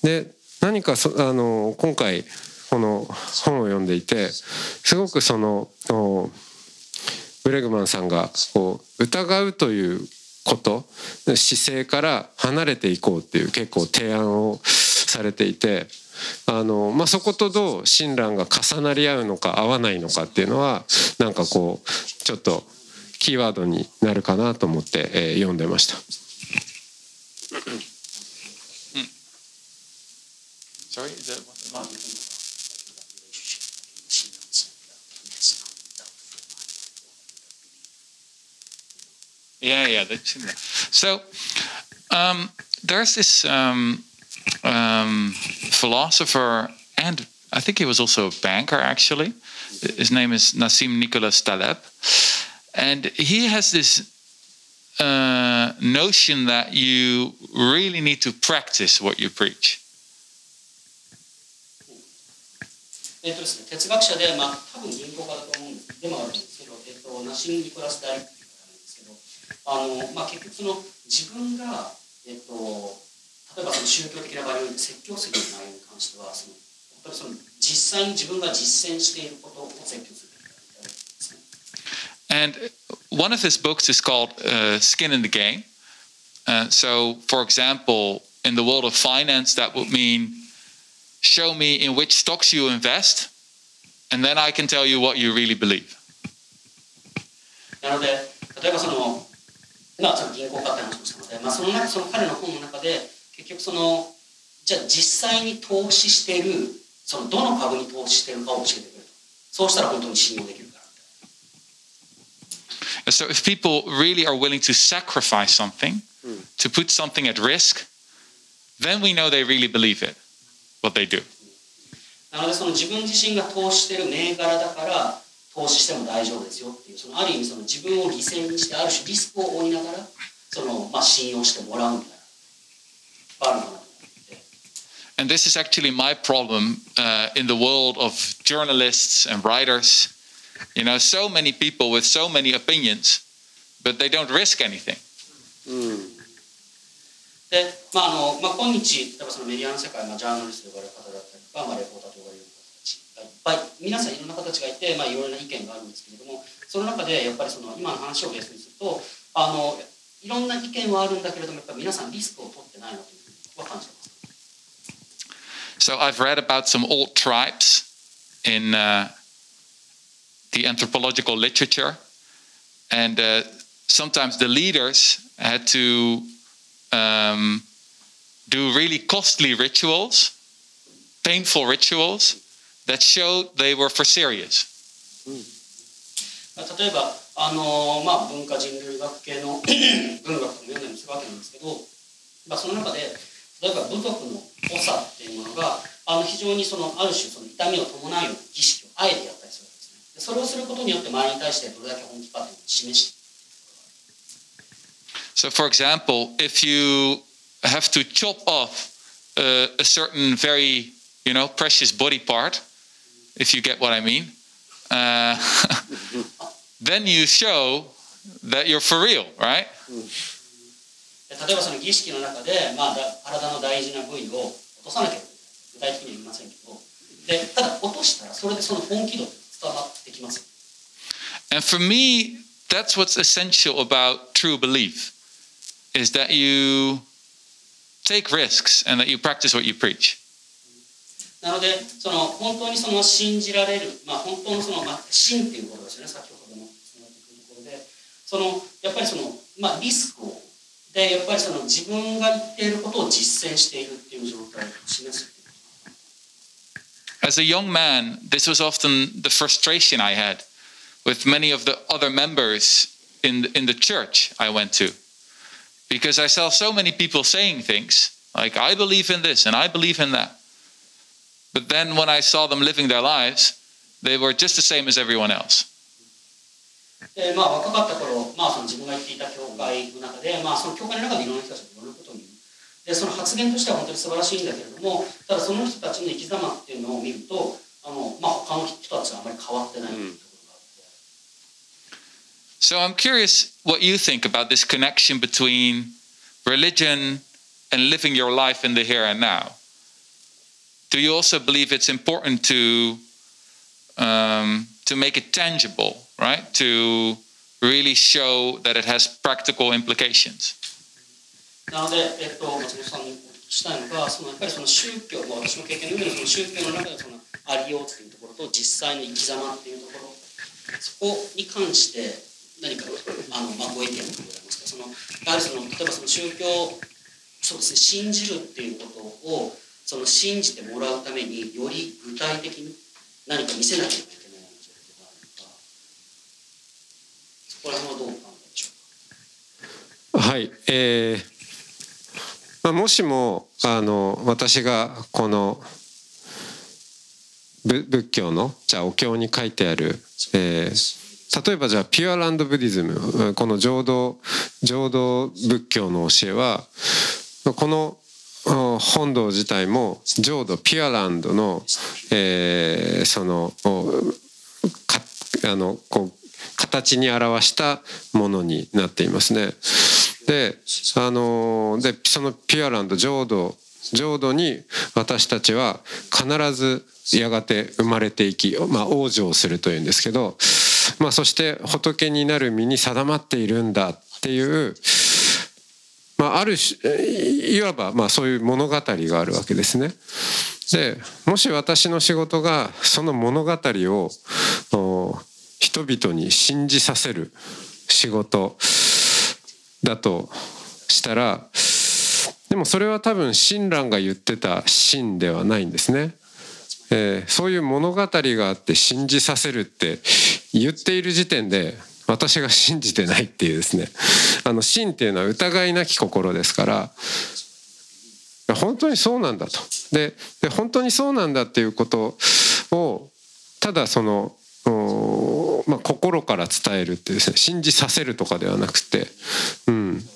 [SPEAKER 5] で何かそあの今回この本を読んでいてすごくそのおブレグマンさんがこう疑うということ姿勢から離れていこうっていう結構提案をされていてあの、まあ、そことどう親鸞が重なり合うのか合わないのかっていうのはなんかこうちょっとキーワードになるかなと思って、えー読んでました。
[SPEAKER 3] Sorry, is Yeah, yeah, that's there. So um, there's this um, um, philosopher, and I think he was also a banker actually. His name is Nassim Nicholas Taleb, and he has this uh, notion that you really need to practice what you preach.
[SPEAKER 4] あの、まあ、結局その自分が、えっと、例えばその宗教的な場において説教する内容に関してはその本当にその実際に自分が実践していることを説教するみたいなですね。
[SPEAKER 3] And one of his books is called uh, Skin in the Game. Uh, so, for example, in the world of finance, that would mean show me in which stocks you invest, and then I can tell you what you really believe.
[SPEAKER 4] なので、例えばその、 まあ、その銀行家って話をしたので、まあ、その中、その彼の本の中で、結局その、じゃあ実際に投資している、そのどの株に投資しているかを教えてくれると。そうしたら本当に信用できる。
[SPEAKER 3] So, if people really are willing to sacrifice something, to put something at risk, then we know they really believe it, what they do.
[SPEAKER 4] なので、その自分自身が投資している銘柄だから、投資しても大丈夫ですよっていう、そのある意味その自分を犠牲にして、ある種リスクを負いながら、その、まあ、信用してもらうみたいな、あるのかな。
[SPEAKER 3] And this is actually my problem uh, in the world of journalists and writers. You know, so many people with so many opinions, but they don't risk anything.
[SPEAKER 4] で、まああのまあ、今日、例えばそのメディアの世界、まあ、ジャーナリストと呼ばれる方だったりとか、まあ、レポーターと呼ばれる皆さんいろんな方たちがいて、まあ、いろいろな意見があるんですけれども、その中でやっぱりその今の話をベースにすると、あのいろんな意見はあるんだけれども、やっぱり皆さんリスクを取ってないなというふうには感じてます。
[SPEAKER 3] So I've read about some old tribes in uh, the anthropological literature, and uh, sometimes the leaders had to um, do really costly rituals, painful rituals that showed they were for serious.
[SPEAKER 4] 例えば、あのまあ、文化人類学系の 文学とかも読んだりするわけなんですけど、まあ、その中で例えば部族の長っていうものがあの非常にそのある種その痛みを伴うような儀式をあえてやったりするわけですね。でそれをすることによって周りに対してどれだけ本気かっていうのを示して
[SPEAKER 3] So, for example, if you have to chop off uh, a certain very, you know, precious body part, if you get what I mean, uh, then you show that you're for real, right?
[SPEAKER 4] で例えばその儀式の中で、まあ、だ体の大事な部位を落とさなきゃいけない具体的には言いませんけどでただ落としたらそれでその本気度って伝わってきます
[SPEAKER 3] And for me, that's what's essential about true belief is that you take risks and that you practice what you preach.
[SPEAKER 4] なのでその本当にその信じられる、まあ、本当のその、まあ、信っていうことですよね先ほどのつながってくるところでそのやっぱりその、まあ、リスクをでやっぱりその自分が言っていることを実践しているっていう状態を示すっていう
[SPEAKER 3] As a young man, this was often the frustration I had with many of the other members in the, in the church I went to. Because I saw so many people saying things like, I believe in this and I believe in that. But then when I saw them living their lives, they were just the same as everyone else.
[SPEAKER 4] でまあ若かった頃、まあ、その自分が言っていた教会の中で、まあ、その教会の中でいろんな人たちがいろんなことを言うでその発言としては本当に素晴らしいんだけれどもただその人たちの生き様っていうのを見るとあの、まあ、他の人たちはあまり変わってないというところがあって。
[SPEAKER 3] So I'm curious what you think about this connection between religion and living your life in the here and now. Do you also believe it's important to um, to make it tangible, right? To really show that it has practical implications?
[SPEAKER 4] なので、えっと、松本さんにお聞きしたいのが、そのやっぱりその宗教、まあ、私の経験の上でその宗教の中でそのありようっていうところと実際の生き様っていうところ、そこに関して何かあの、まあ、ご意見をございますか。そのやはりその例えばその宗教、そうですね、信じるっていうことをその信じてもらうためにより具体的に何か見せなきゃいけないような状況があるのか、そこら辺はどうお考えでしょうか？
[SPEAKER 5] はい、えーまあ、もしもあの私がこのぶ仏教のじゃあお経に書いてある、えー例えばじゃあピュアランドブディズムうんこの浄土浄土仏教の教えはこのうん本堂自体も浄土ピュアランドの、えー、そのあのこう形に表したものになっていますね。であのでそのピュアランド浄土浄土に私たちは必ずやがて生まれていき、まあ、往生するというんですけど、まあ、そして仏になる身に定まっているんだっていう、まあ、あるいわばまあそういう物語があるわけですね。でもし私の仕事がその物語を人々に信じさせる仕事だとしたらでもそれは多分親鸞が言ってた真ではないんですね。えー、そういう物語があって信じさせるって言っている時点で私が信じてないっていうですね。あの真っていうのは疑いなき心ですから本当にそうなんだと。でで本当にそうなんだっていうことをただその、まあ、心から伝えるっていうですね信じさせるとかではなくてうん。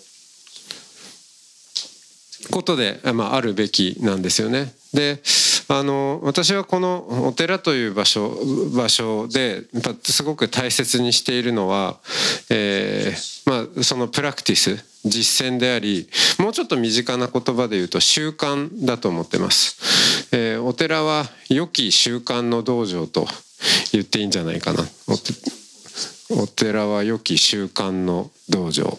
[SPEAKER 5] ことで、まあ、あるべきなんですよね。であの私はこのお寺という場所場所ですごく大切にしているのは、えーまあ、そのプラクティス実践でありもうちょっと身近な言葉で言うと習慣だと思ってます。えー、お寺は良き習慣の道場と言っていいんじゃないかな。お寺は良き習慣の道場。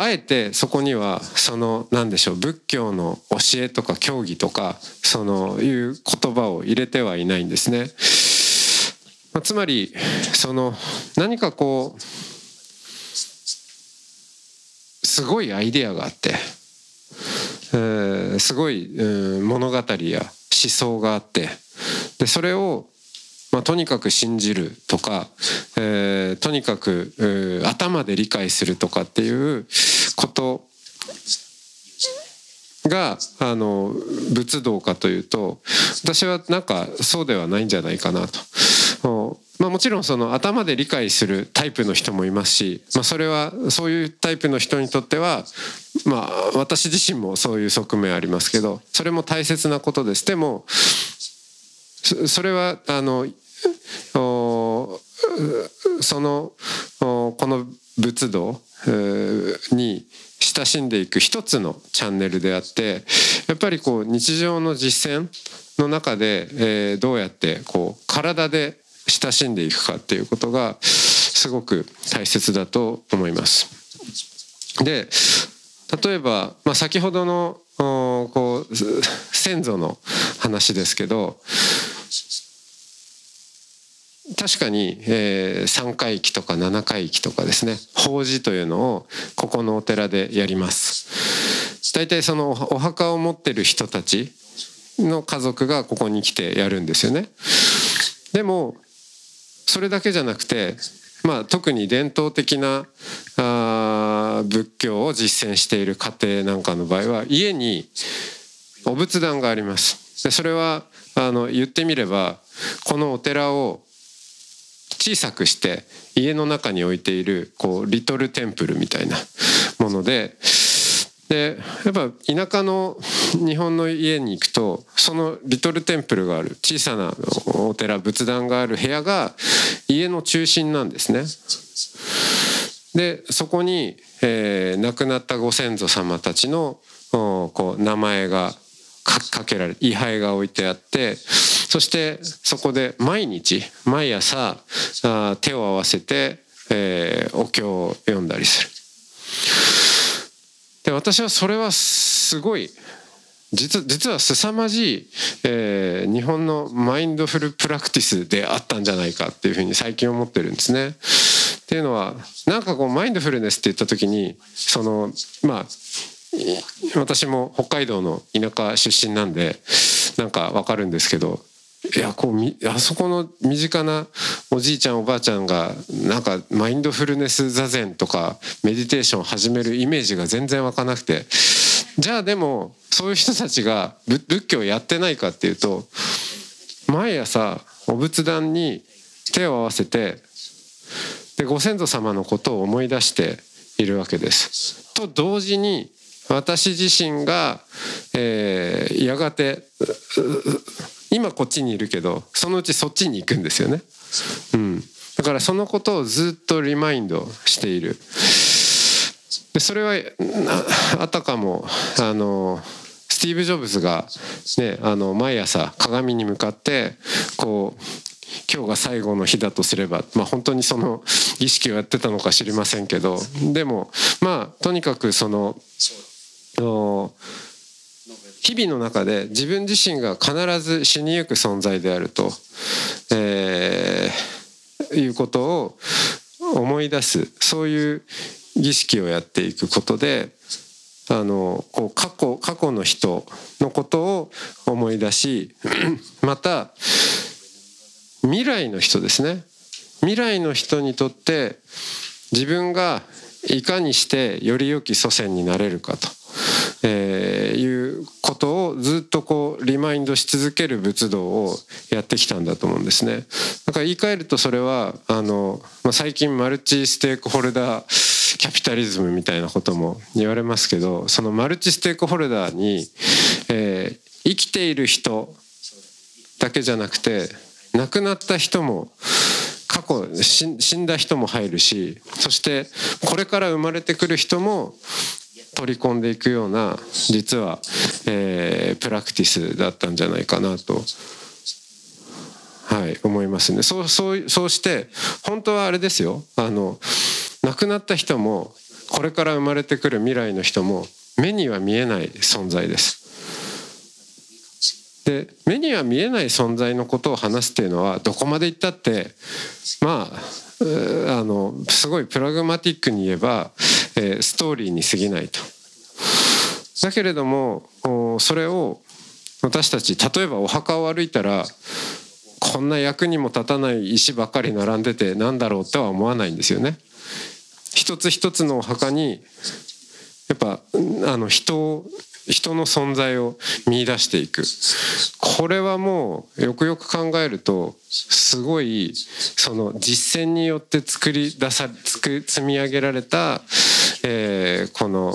[SPEAKER 5] あえてそこにはその何でしょう仏教の教えとか教義とかそのいう言葉を入れてはいないんですね。まあ、つまりその何かこうすごいアイデアがあって、えー、すごい、うん物語や思想があってでそれをまあ、とにかく信じるとか、えー、とにかく、頭で理解するとかっていうことがあの仏道かというと私はなんかそうではないんじゃないかなと。まあ、もちろんその頭で理解するタイプの人もいますし、まあ、それはそういうタイプの人にとっては、まあ、私自身もそういう側面ありますけどそれも大切なことです。でもそれはあのそのこの仏道に親しんでいく一つのチャンネルであってやっぱりこう日常の実践の中で、え、どうやってこう体で親しんでいくかっていうことがすごく大切だと思います。で例えば、まあ、先ほどのこう先祖の話ですけど確かに、えー、3回忌とか7回忌とかですね法事というのをここのお寺でやります。大体そのお墓を持ってる人たちの家族がここに来てやるんですよね。でもそれだけじゃなくてまあ特に伝統的なあ仏教を実践している家庭なんかの場合は家にお仏壇があります。でそれはあの言ってみればこのお寺を小さくして家の中に置いているこうリトルテンプルみたいなものででやっぱ田舎の日本の家に行くとそのリトルテンプルがある小さなお寺仏壇がある部屋が家の中心なんですね。でそこに、えー、亡くなったご先祖様たちのこう名前がかけられ位牌が置いてあってそしてそこで毎日毎朝あ手を合わせて、えー、お経を読んだりする。で私はそれはすごい実実は凄まじい、えー、日本のマインドフルプラクティスであったんじゃないかっていうふうに最近思ってるんですね。っていうのはなんかこうマインドフルネスって言った時にそのまあ私も北海道の田舎出身なんでなんかわかるんですけどいやこうあそこの身近なおじいちゃんおばあちゃんがなんかマインドフルネス座禅とかメディテーションを始めるイメージが全然湧かなくてじゃあでもそういう人たちが仏教やってないかっていうと毎朝お仏壇に手を合わせてでご先祖様のことを思い出しているわけです。と同時に私自身が、えー、やがて今こっちにいるけどそのうちそっちに行くんですよね。うん、だからそのことをずっとリマインドしている。でそれはあたかもあのスティーブ・ジョブズが、ね、あの毎朝鏡に向かってこう今日が最後の日だとすれば、まあ、本当にその儀式をやってたのか知りませんけどでもまあとにかくその日々の中で自分自身が必ず死にゆく存在であると、えー、いうことを思い出すそういう儀式をやっていくことであのこう過去過去の人のことを思い出し また未来の人ですね。未来の人にとって自分がいかにしてより良き祖先になれるかと、えー、いうことをずっとこうリマインドし続ける仏道をやってきたんだと思うんですね。だから言い換えるとそれはあの、まあ、最近マルチステークホルダーキャピタリズムみたいなことも言われますけどそのマルチステークホルダーに、えー、生きている人だけじゃなくて亡くなった人も過去死んだ人も入るしそしてこれから生まれてくる人も取り込んでいくような実は、えー、プラクティスだったんじゃないかなと。はい、思いますね。そうそうそうして本当はあれですよ。あの亡くなった人もこれから生まれてくる未来の人も目には見えない存在です。で目には見えない存在のことを話すっていうのはどこまでいったってまああのすごいプラグマティックに言えば、えー、ストーリーに過ぎないと。だけれどもそれを私たち例えばお墓を歩いたらこんな役にも立たない石ばっかり並んでてなんだろうとは思わないんですよね。一つ一つのお墓にやっぱあの人を人の存在を見出していくこれはもうよくよく考えるとすごいその実践によって作り出さ積み上げられた、えー、この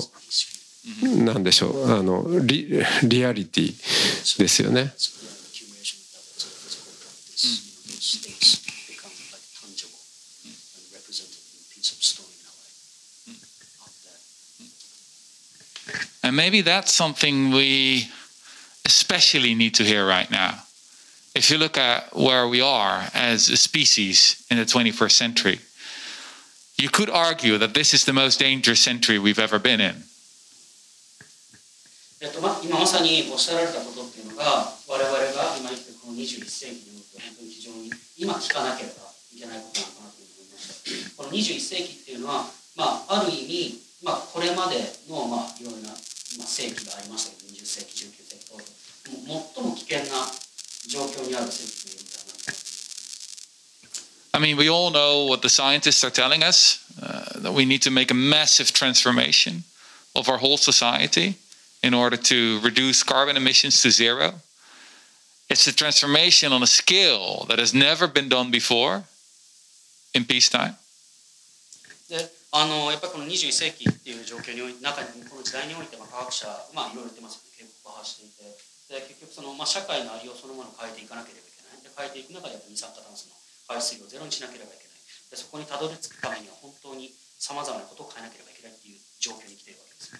[SPEAKER 5] 何でしょうあのリリアリティですよね。
[SPEAKER 3] And maybe that's something we especially need to hear right now. If you look at where we are as a species in the 21st century, you could argue that this is the most dangerous century we've ever been in.
[SPEAKER 4] えっとま、今まさにおっしゃられたことっていうのが我々が今生きてこの21世紀において本当に非常に今聞かなければいけないことなのかなというふうに思いましたこの21世紀っていうのは、まあ、ある意味、まあ、これまでの、まあ、いろいろな まあ、世紀がありましたけど20世紀19世紀と最も危険な状況にある世紀という意味ではなくて
[SPEAKER 3] I mean, we all know what the scientists are telling us uh, that we need to make a massive transformation of our whole society in order to reduce carbon emissions to zero. It's a transformation on a scale that has never been done before in peacetime.
[SPEAKER 4] あのやっぱりこの21世紀っていう状況において中にこの時代において、まあ、科学者まあいろいろ言ってますけど警告を発していてで結局その、まあ、社会のありようそのものを変えていかなければいけないで変えていく中でやっぱ二酸化炭素の排出量をゼロにしなければいけないでそこにたどり着くためには本当にさまざまなことを変えなければいけないっていう状況に来ているわけです。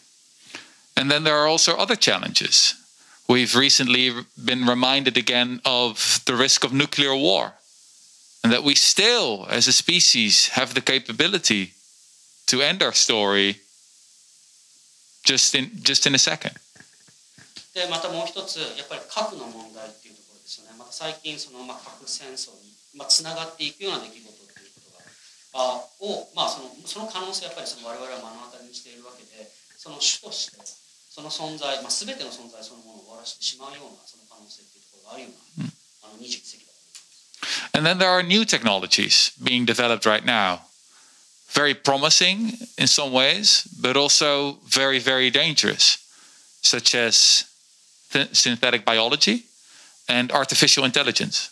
[SPEAKER 3] And then there are also other challenges. We've recently been reminded again of the risk of nuclear war, and that we still, as a species, have the capability to end our story just in just in a second.
[SPEAKER 4] でまたもう一つやっぱり核の問題っていうところですよね。また最近そのまあ核戦争にまあつながっていくような出来事っていうことがあをまあそのその可能性やっぱりその我々は目の当たりにしているわけで、その主としてその存在まあすべての存在そのものを終わらせてしまうようなその可能性っていうところがあるような、あの21世紀だと思います。
[SPEAKER 3] And then there are new technologies being developed right now. Very promising in some ways, but also very, very dangerous, such as th- synthetic biology and artificial intelligence.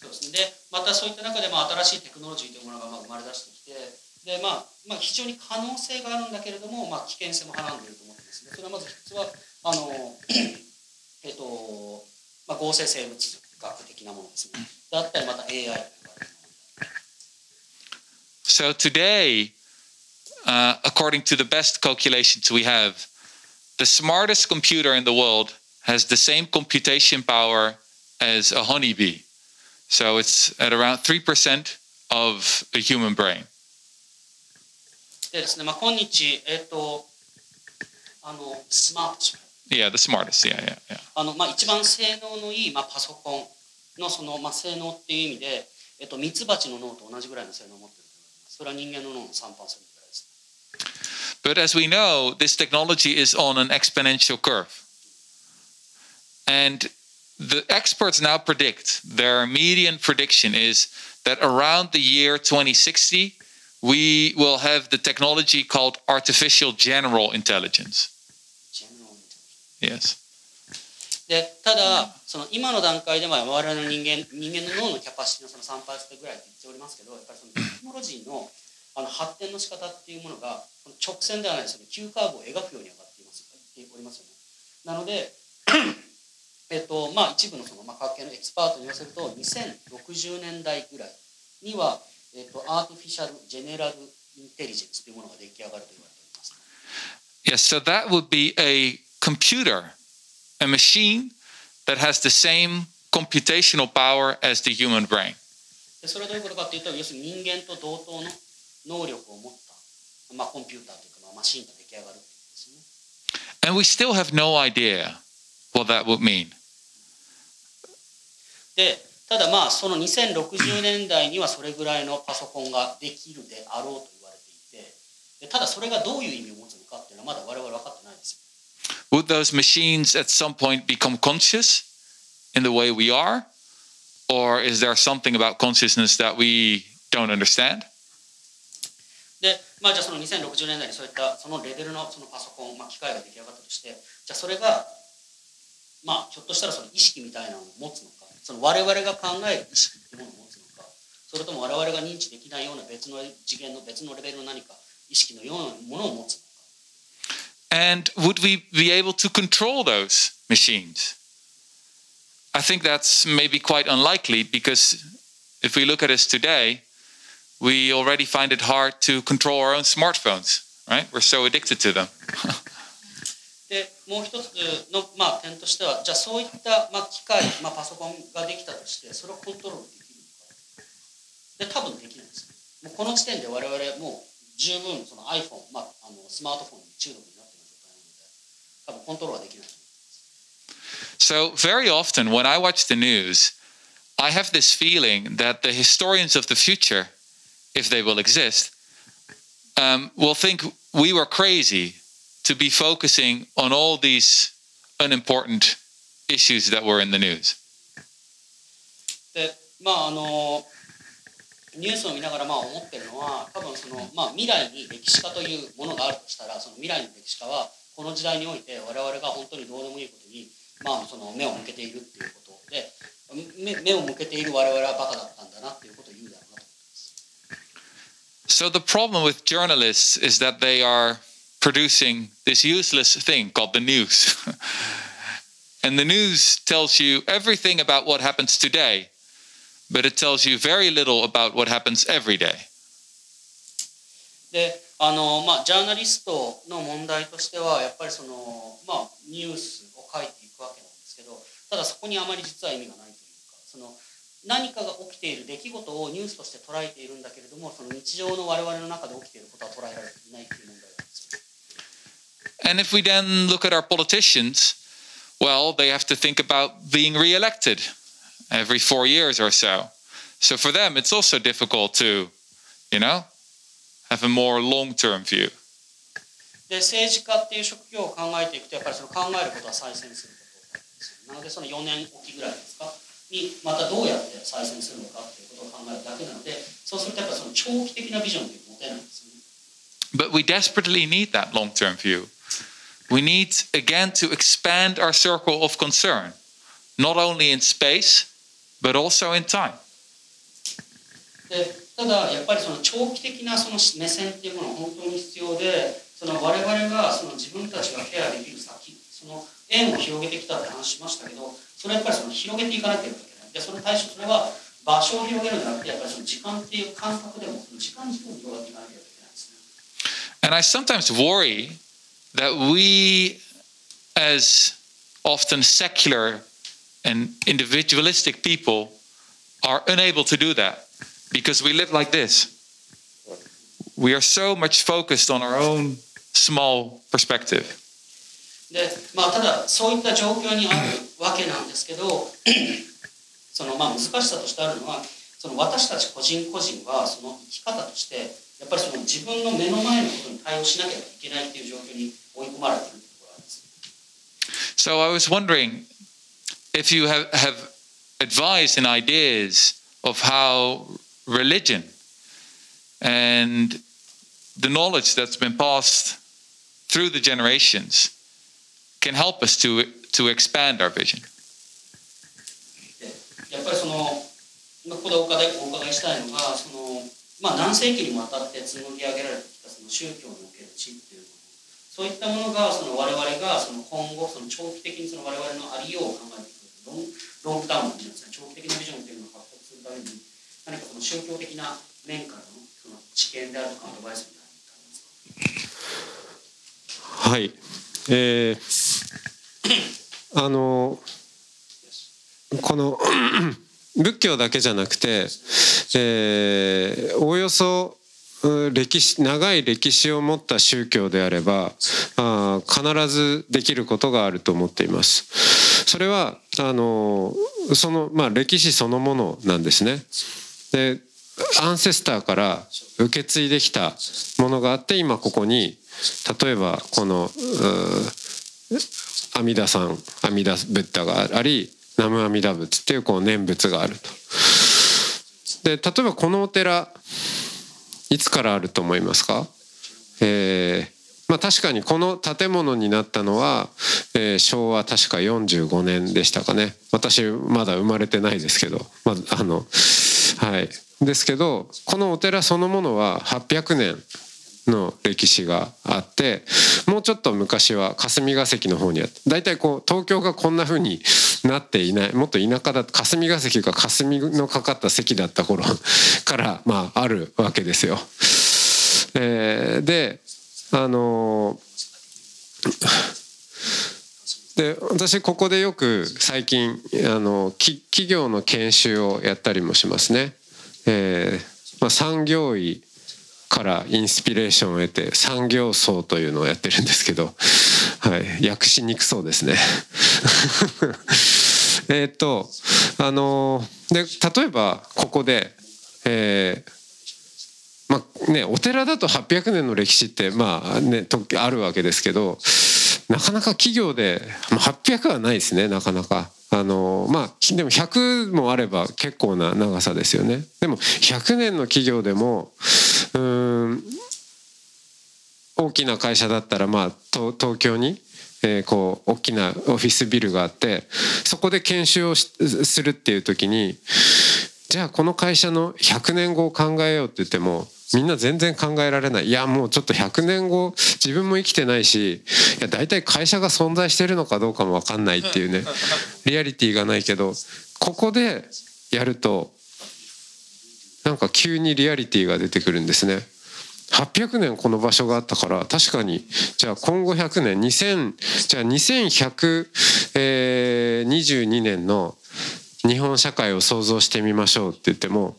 [SPEAKER 4] そうですね、でまたそういった中で、まあ、新しいテクノロジーというものがまあ生まれ出してきてで、まあまあ、非常に可能性があるんだけれども、まあ、危険性もはらんでいると思ってますね。それはまず一つはあの、えっ構成生物学的なものですねだったりまた AI と呼ばれるもの
[SPEAKER 3] So today, uh, according to the best calculations we have, the smartest computer in the world has the same computation power as a honeybee. So it's at around 3% of a human brain.
[SPEAKER 4] でですね、まあ、今日、えっ、と、あの、スマートチップ
[SPEAKER 3] Yeah, the smartest. Yeah, yeah, yeah.
[SPEAKER 4] あの、まあ、一番性能のいい、まあ、パソコンのその、まあ、性能っていう意味で、えっと、ミツバチの脳と同じぐらいの性能を持っていると言われています。 それは人間の脳の3%ぐらいです。
[SPEAKER 3] But as we know, this technology is on an exponential curve. And the experts now predict, their median prediction is that around the year 2060, we will have the technology called artificial general intelligence.
[SPEAKER 4] ジェネラルインテリジェンス
[SPEAKER 3] Yes.
[SPEAKER 4] でただその今の段階では我々の人間人間の脳のキャパシティのその3%ぐらいって言っておりますけどやっぱりそのテクノロジーのあの発展の仕方っていうものがその直線ではないですよね。急カーブを描くように上がっていますおりますよね。なので えっとまあ一部のその、まあ、科学系のエキスパートに言わせると2060年代ぐらいには、えっと、 artificial generalインテリジェンスというものが出来上がると言われております。
[SPEAKER 3] Yes, so that would be a computer, a machine that has the same computational power as the human brain.
[SPEAKER 4] でそれはどういうことかっていうと要するに人間と同等の能力を持った、まあ、コンピューターというか、まあ、マシンがですよね。
[SPEAKER 3] And we still have no idea what that would mean.
[SPEAKER 4] でただまあその2060年代にはそれぐらいのパソコンができるであろうと言われていてでただそれがどういう意味を持つのかっていうのはまだ我々分かってないんですよ。
[SPEAKER 3] Would those machines at some point become conscious in the way we are? Or is there something about consciousness that we don't understand?
[SPEAKER 4] でまあじゃあその2060年代にそういったそのレベルのそのパソコン、まあ、機械が出来上がったとしてじゃあそれがまあひょっとしたらその意識みたいなのを持つのかその我々が考える意識っていうものを持つのかそれとも我々が認知できないような別の次元の別のレベルの何か意識のようなものを持つのか
[SPEAKER 3] And would we be able to control those machines? I think that's maybe quite unlikely because if we look at us today, we already find it hard to control our own smartphones, right? We're so addicted to them.
[SPEAKER 4] でもう一つの、まあ、点としてはじゃあそういった、まあ、機械、まあ、パソコンができたとしてそれをコントロールできるのかで多分できないですもうこの時点で我々もう十分その iPhone、まあ、あのスマートフォンに中毒に 多分コントロールはできない
[SPEAKER 3] So, very often when I watch the news, I have this feeling that the historians of the future, if they will exist, um, will think we were crazy to be focusing on all these unimportant issues that were in the news.
[SPEAKER 4] でまああのニュースを見ながらまあ思ってるのは多分その、まあ、未来に歴史家というものがあるとしたらその未来の歴史家は この時代において我々が本当にどうでもいいことに、まあ、その目を向けているっていうことで目目を向けている我々はバカだったんだなっていうことを言うだろうなと思ってます。
[SPEAKER 3] So, the problem with journalists is that they are producing this useless thing called the news. and the news tells you everything about what happens today, but it tells you very little about what happens every day.
[SPEAKER 4] で あのまあ、ジャーナリストの問題としてはやっぱりその、まあ、ニュースを書いていくわけなんですけどただそこにあまり実は意味がないというかその何かが起きている出来事をニュースとして捉えているんだけれどもその日常の我々の中で起きていることは捉えられていないという問題なんですよ。
[SPEAKER 3] And if we then look at our politicians, well, they have to think about being reelected every four years or so. So for them, it's also difficult to, you know, have a more long term view.
[SPEAKER 4] で政治家っていう職業を考えていくとやっぱりその考えることは再選することなんですよなのでその4年おきぐらいですかにまたどうやって再選するのかっていうことを考えるだけなのでそうするとやっぱりその長期的なビジョンっていうのを持てないんですよね。
[SPEAKER 3] But we desperately need that long term view. We need, again, to expand our circle of concern, not only in space, but also in time.
[SPEAKER 4] で ただやっぱりその長期的なその目線っていうものは本当に必要でその我々がその自分たちがケアできる先その円を広げてきたって話しましたけどそれはやっぱりその広げていかなければいけない。でそれ対象それは場所を広げるんじゃなくてやっぱりその時間っていう感覚でもその時間軸に広がっていかなければいけないですね。
[SPEAKER 3] And I sometimes worry that we, as often secular and individualistic people, are unable to do that. because we live like this. We are so much focused on our own small perspective.
[SPEAKER 4] でまあ、ただそういった状況にあるわけなんですけどそのまあ難しさとしてあるのはその私たち個人個人はその生き方としてやっぱりその自分の目の前のことに対応しなければいけないっていう状況に追い込まれているところがあるんです。
[SPEAKER 3] So I was wondering if you have, have advice and ideas of how religion and the knowledge that's been passed through the generations can help us to, to expand our vision.
[SPEAKER 4] でやっぱりそのまあここでお伺いお伺いしたいのがその、まあ、何世紀にもわたって紡ぎ上げられてきたその宗教における知っていうものそういったものがその我々がその今後その長期的にその我々のありようを考えていくロンロングタームのビジョンですね長期的なビジョンというのを獲得するために何かその宗教的な面からのその知見であるとかアドバイスみたいなのってありますか？
[SPEAKER 5] はい、えーあのこの 仏教だけじゃなくて、えーおおよそ歴史長い歴史を持った宗教であればあ必ずできることがあると思っています。それはあのその、まあ、歴史そのものなんですね。でアンセスターから受け継いできたものがあって今ここに例えばこの阿弥陀さん阿弥陀ブッダがあり南無阿弥陀仏っていうこう念仏があると。で例えばこのお寺いつからあると思いますか、えーまあ、確かにこの建物になったのは、えー昭和確か45年でしたかね私まだ生まれてないですけど、まあ、あのはいですけどこのお寺そのものは800年の歴史があってもうちょっと昔は霞が関の方にあって大体こう東京がこんな風になっていないもっと田舎だ霞が関が霞のかかった関だった頃からまああるわけですよ。えーであので私ここでよく最近あの企業の研修をやったりもしますね。えーまあ、産業医からインスピレーションを得て産業層というのをやってるんですけど、はい、訳しにくそうですね。えっとあので例えばここで、えーまあね、お寺だと800年の歴史ってまあねあるわけですけどなかなか企業で、まあ、800はないですねなかなか。あのまあでも100もあれば結構な長さですよね。でも100年の企業でもうん大きな会社だったらまあ東東京に、えーこう大きなオフィスビルがあってそこで研修をするっていう時にじゃあこの会社の100年後を考えようって言ってもみんな全然考えられないいやもうちょっと100年後自分も生きてないしいや大体会社が存在してるのかどうかも分かんないっていうね リアリティがないけどここでやるとなんか急にリアリティが出てくるんですね。800年この場所があったから確かにじゃあ今後100年2000じゃあ2122年の日本社会を想像してみましょうって言っても、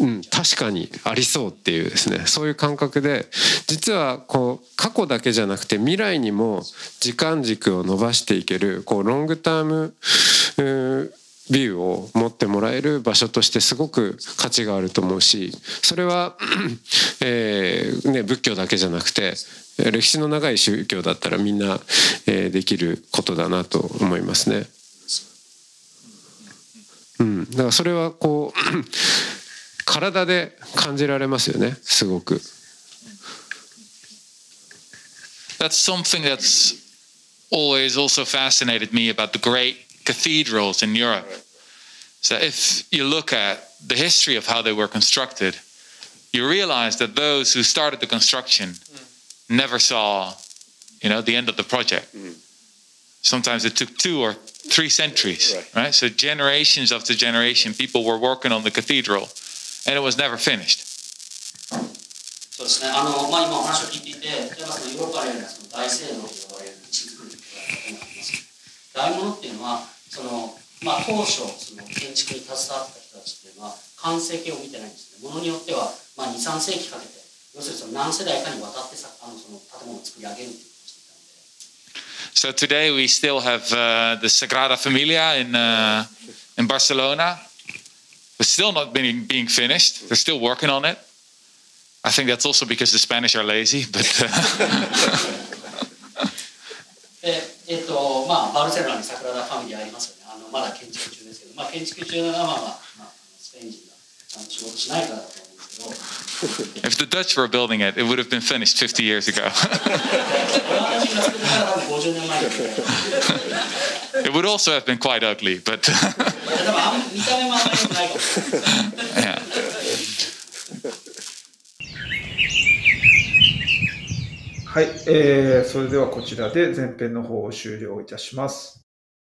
[SPEAKER 5] うん、確かにありそうっていうですねそういう感覚で実はこう過去だけじゃなくて未来にも時間軸を伸ばしていけるこうロングタームビューを持ってもらえる場所としてすごく価値があると思うしそれは、えーね、仏教だけじゃなくて歴史の長い宗教だったらみんな、えーできることだなと思いますね。うん、だからそれはこう体で感じられますよねすごく。
[SPEAKER 3] That's something that's always also fascinated me about the great cathedrals in Europe. So if you look at the history of how they were constructed, you realize that those who started the construction never saw, you know, the end of the project. Sometimes it took two or three centuries, right? So generations after generation, people were working on the cathedral, and it was never finished.
[SPEAKER 4] そうですね、あのまあ、今お話を聞いていて、例えばそのヨーロッパにあるその大聖堂と呼ばれる道作りというのがあります。大物っていうのは、そのまあ、当初その建築に携わった人たちっていうのは、完成形を見てないんですね。ものによっては、まあ、2、3世紀かけて、要するにその何世代かにわたってさあのその建物を作り上げるっていう
[SPEAKER 3] So today we still have uh, the Sagrada Familia in uh, in Barcelona. It's still not being being finished. They're still working on it. I think that's also because the Spanish are lazy. But uh,
[SPEAKER 4] で、えっ、と、まあ、バルセロナにサグラダ・ファミリアありますよね。あの、まだ建築中ですけど、まあ、建築中なのは、まあ、まあ、まあ、スペイン人がちゃんと仕事しないからだと思うんですけど、
[SPEAKER 3] if the Dutch were building it, it would have been finished 50 years ago.
[SPEAKER 4] オランダ人が作ったら多分50年前に。
[SPEAKER 3] it would also have been quite ugly, but
[SPEAKER 4] 多分あん見た目もあんまり良くないかもしれない。
[SPEAKER 3] yeah.
[SPEAKER 1] はい、えーそれではこちらで前編の方を終了いたします。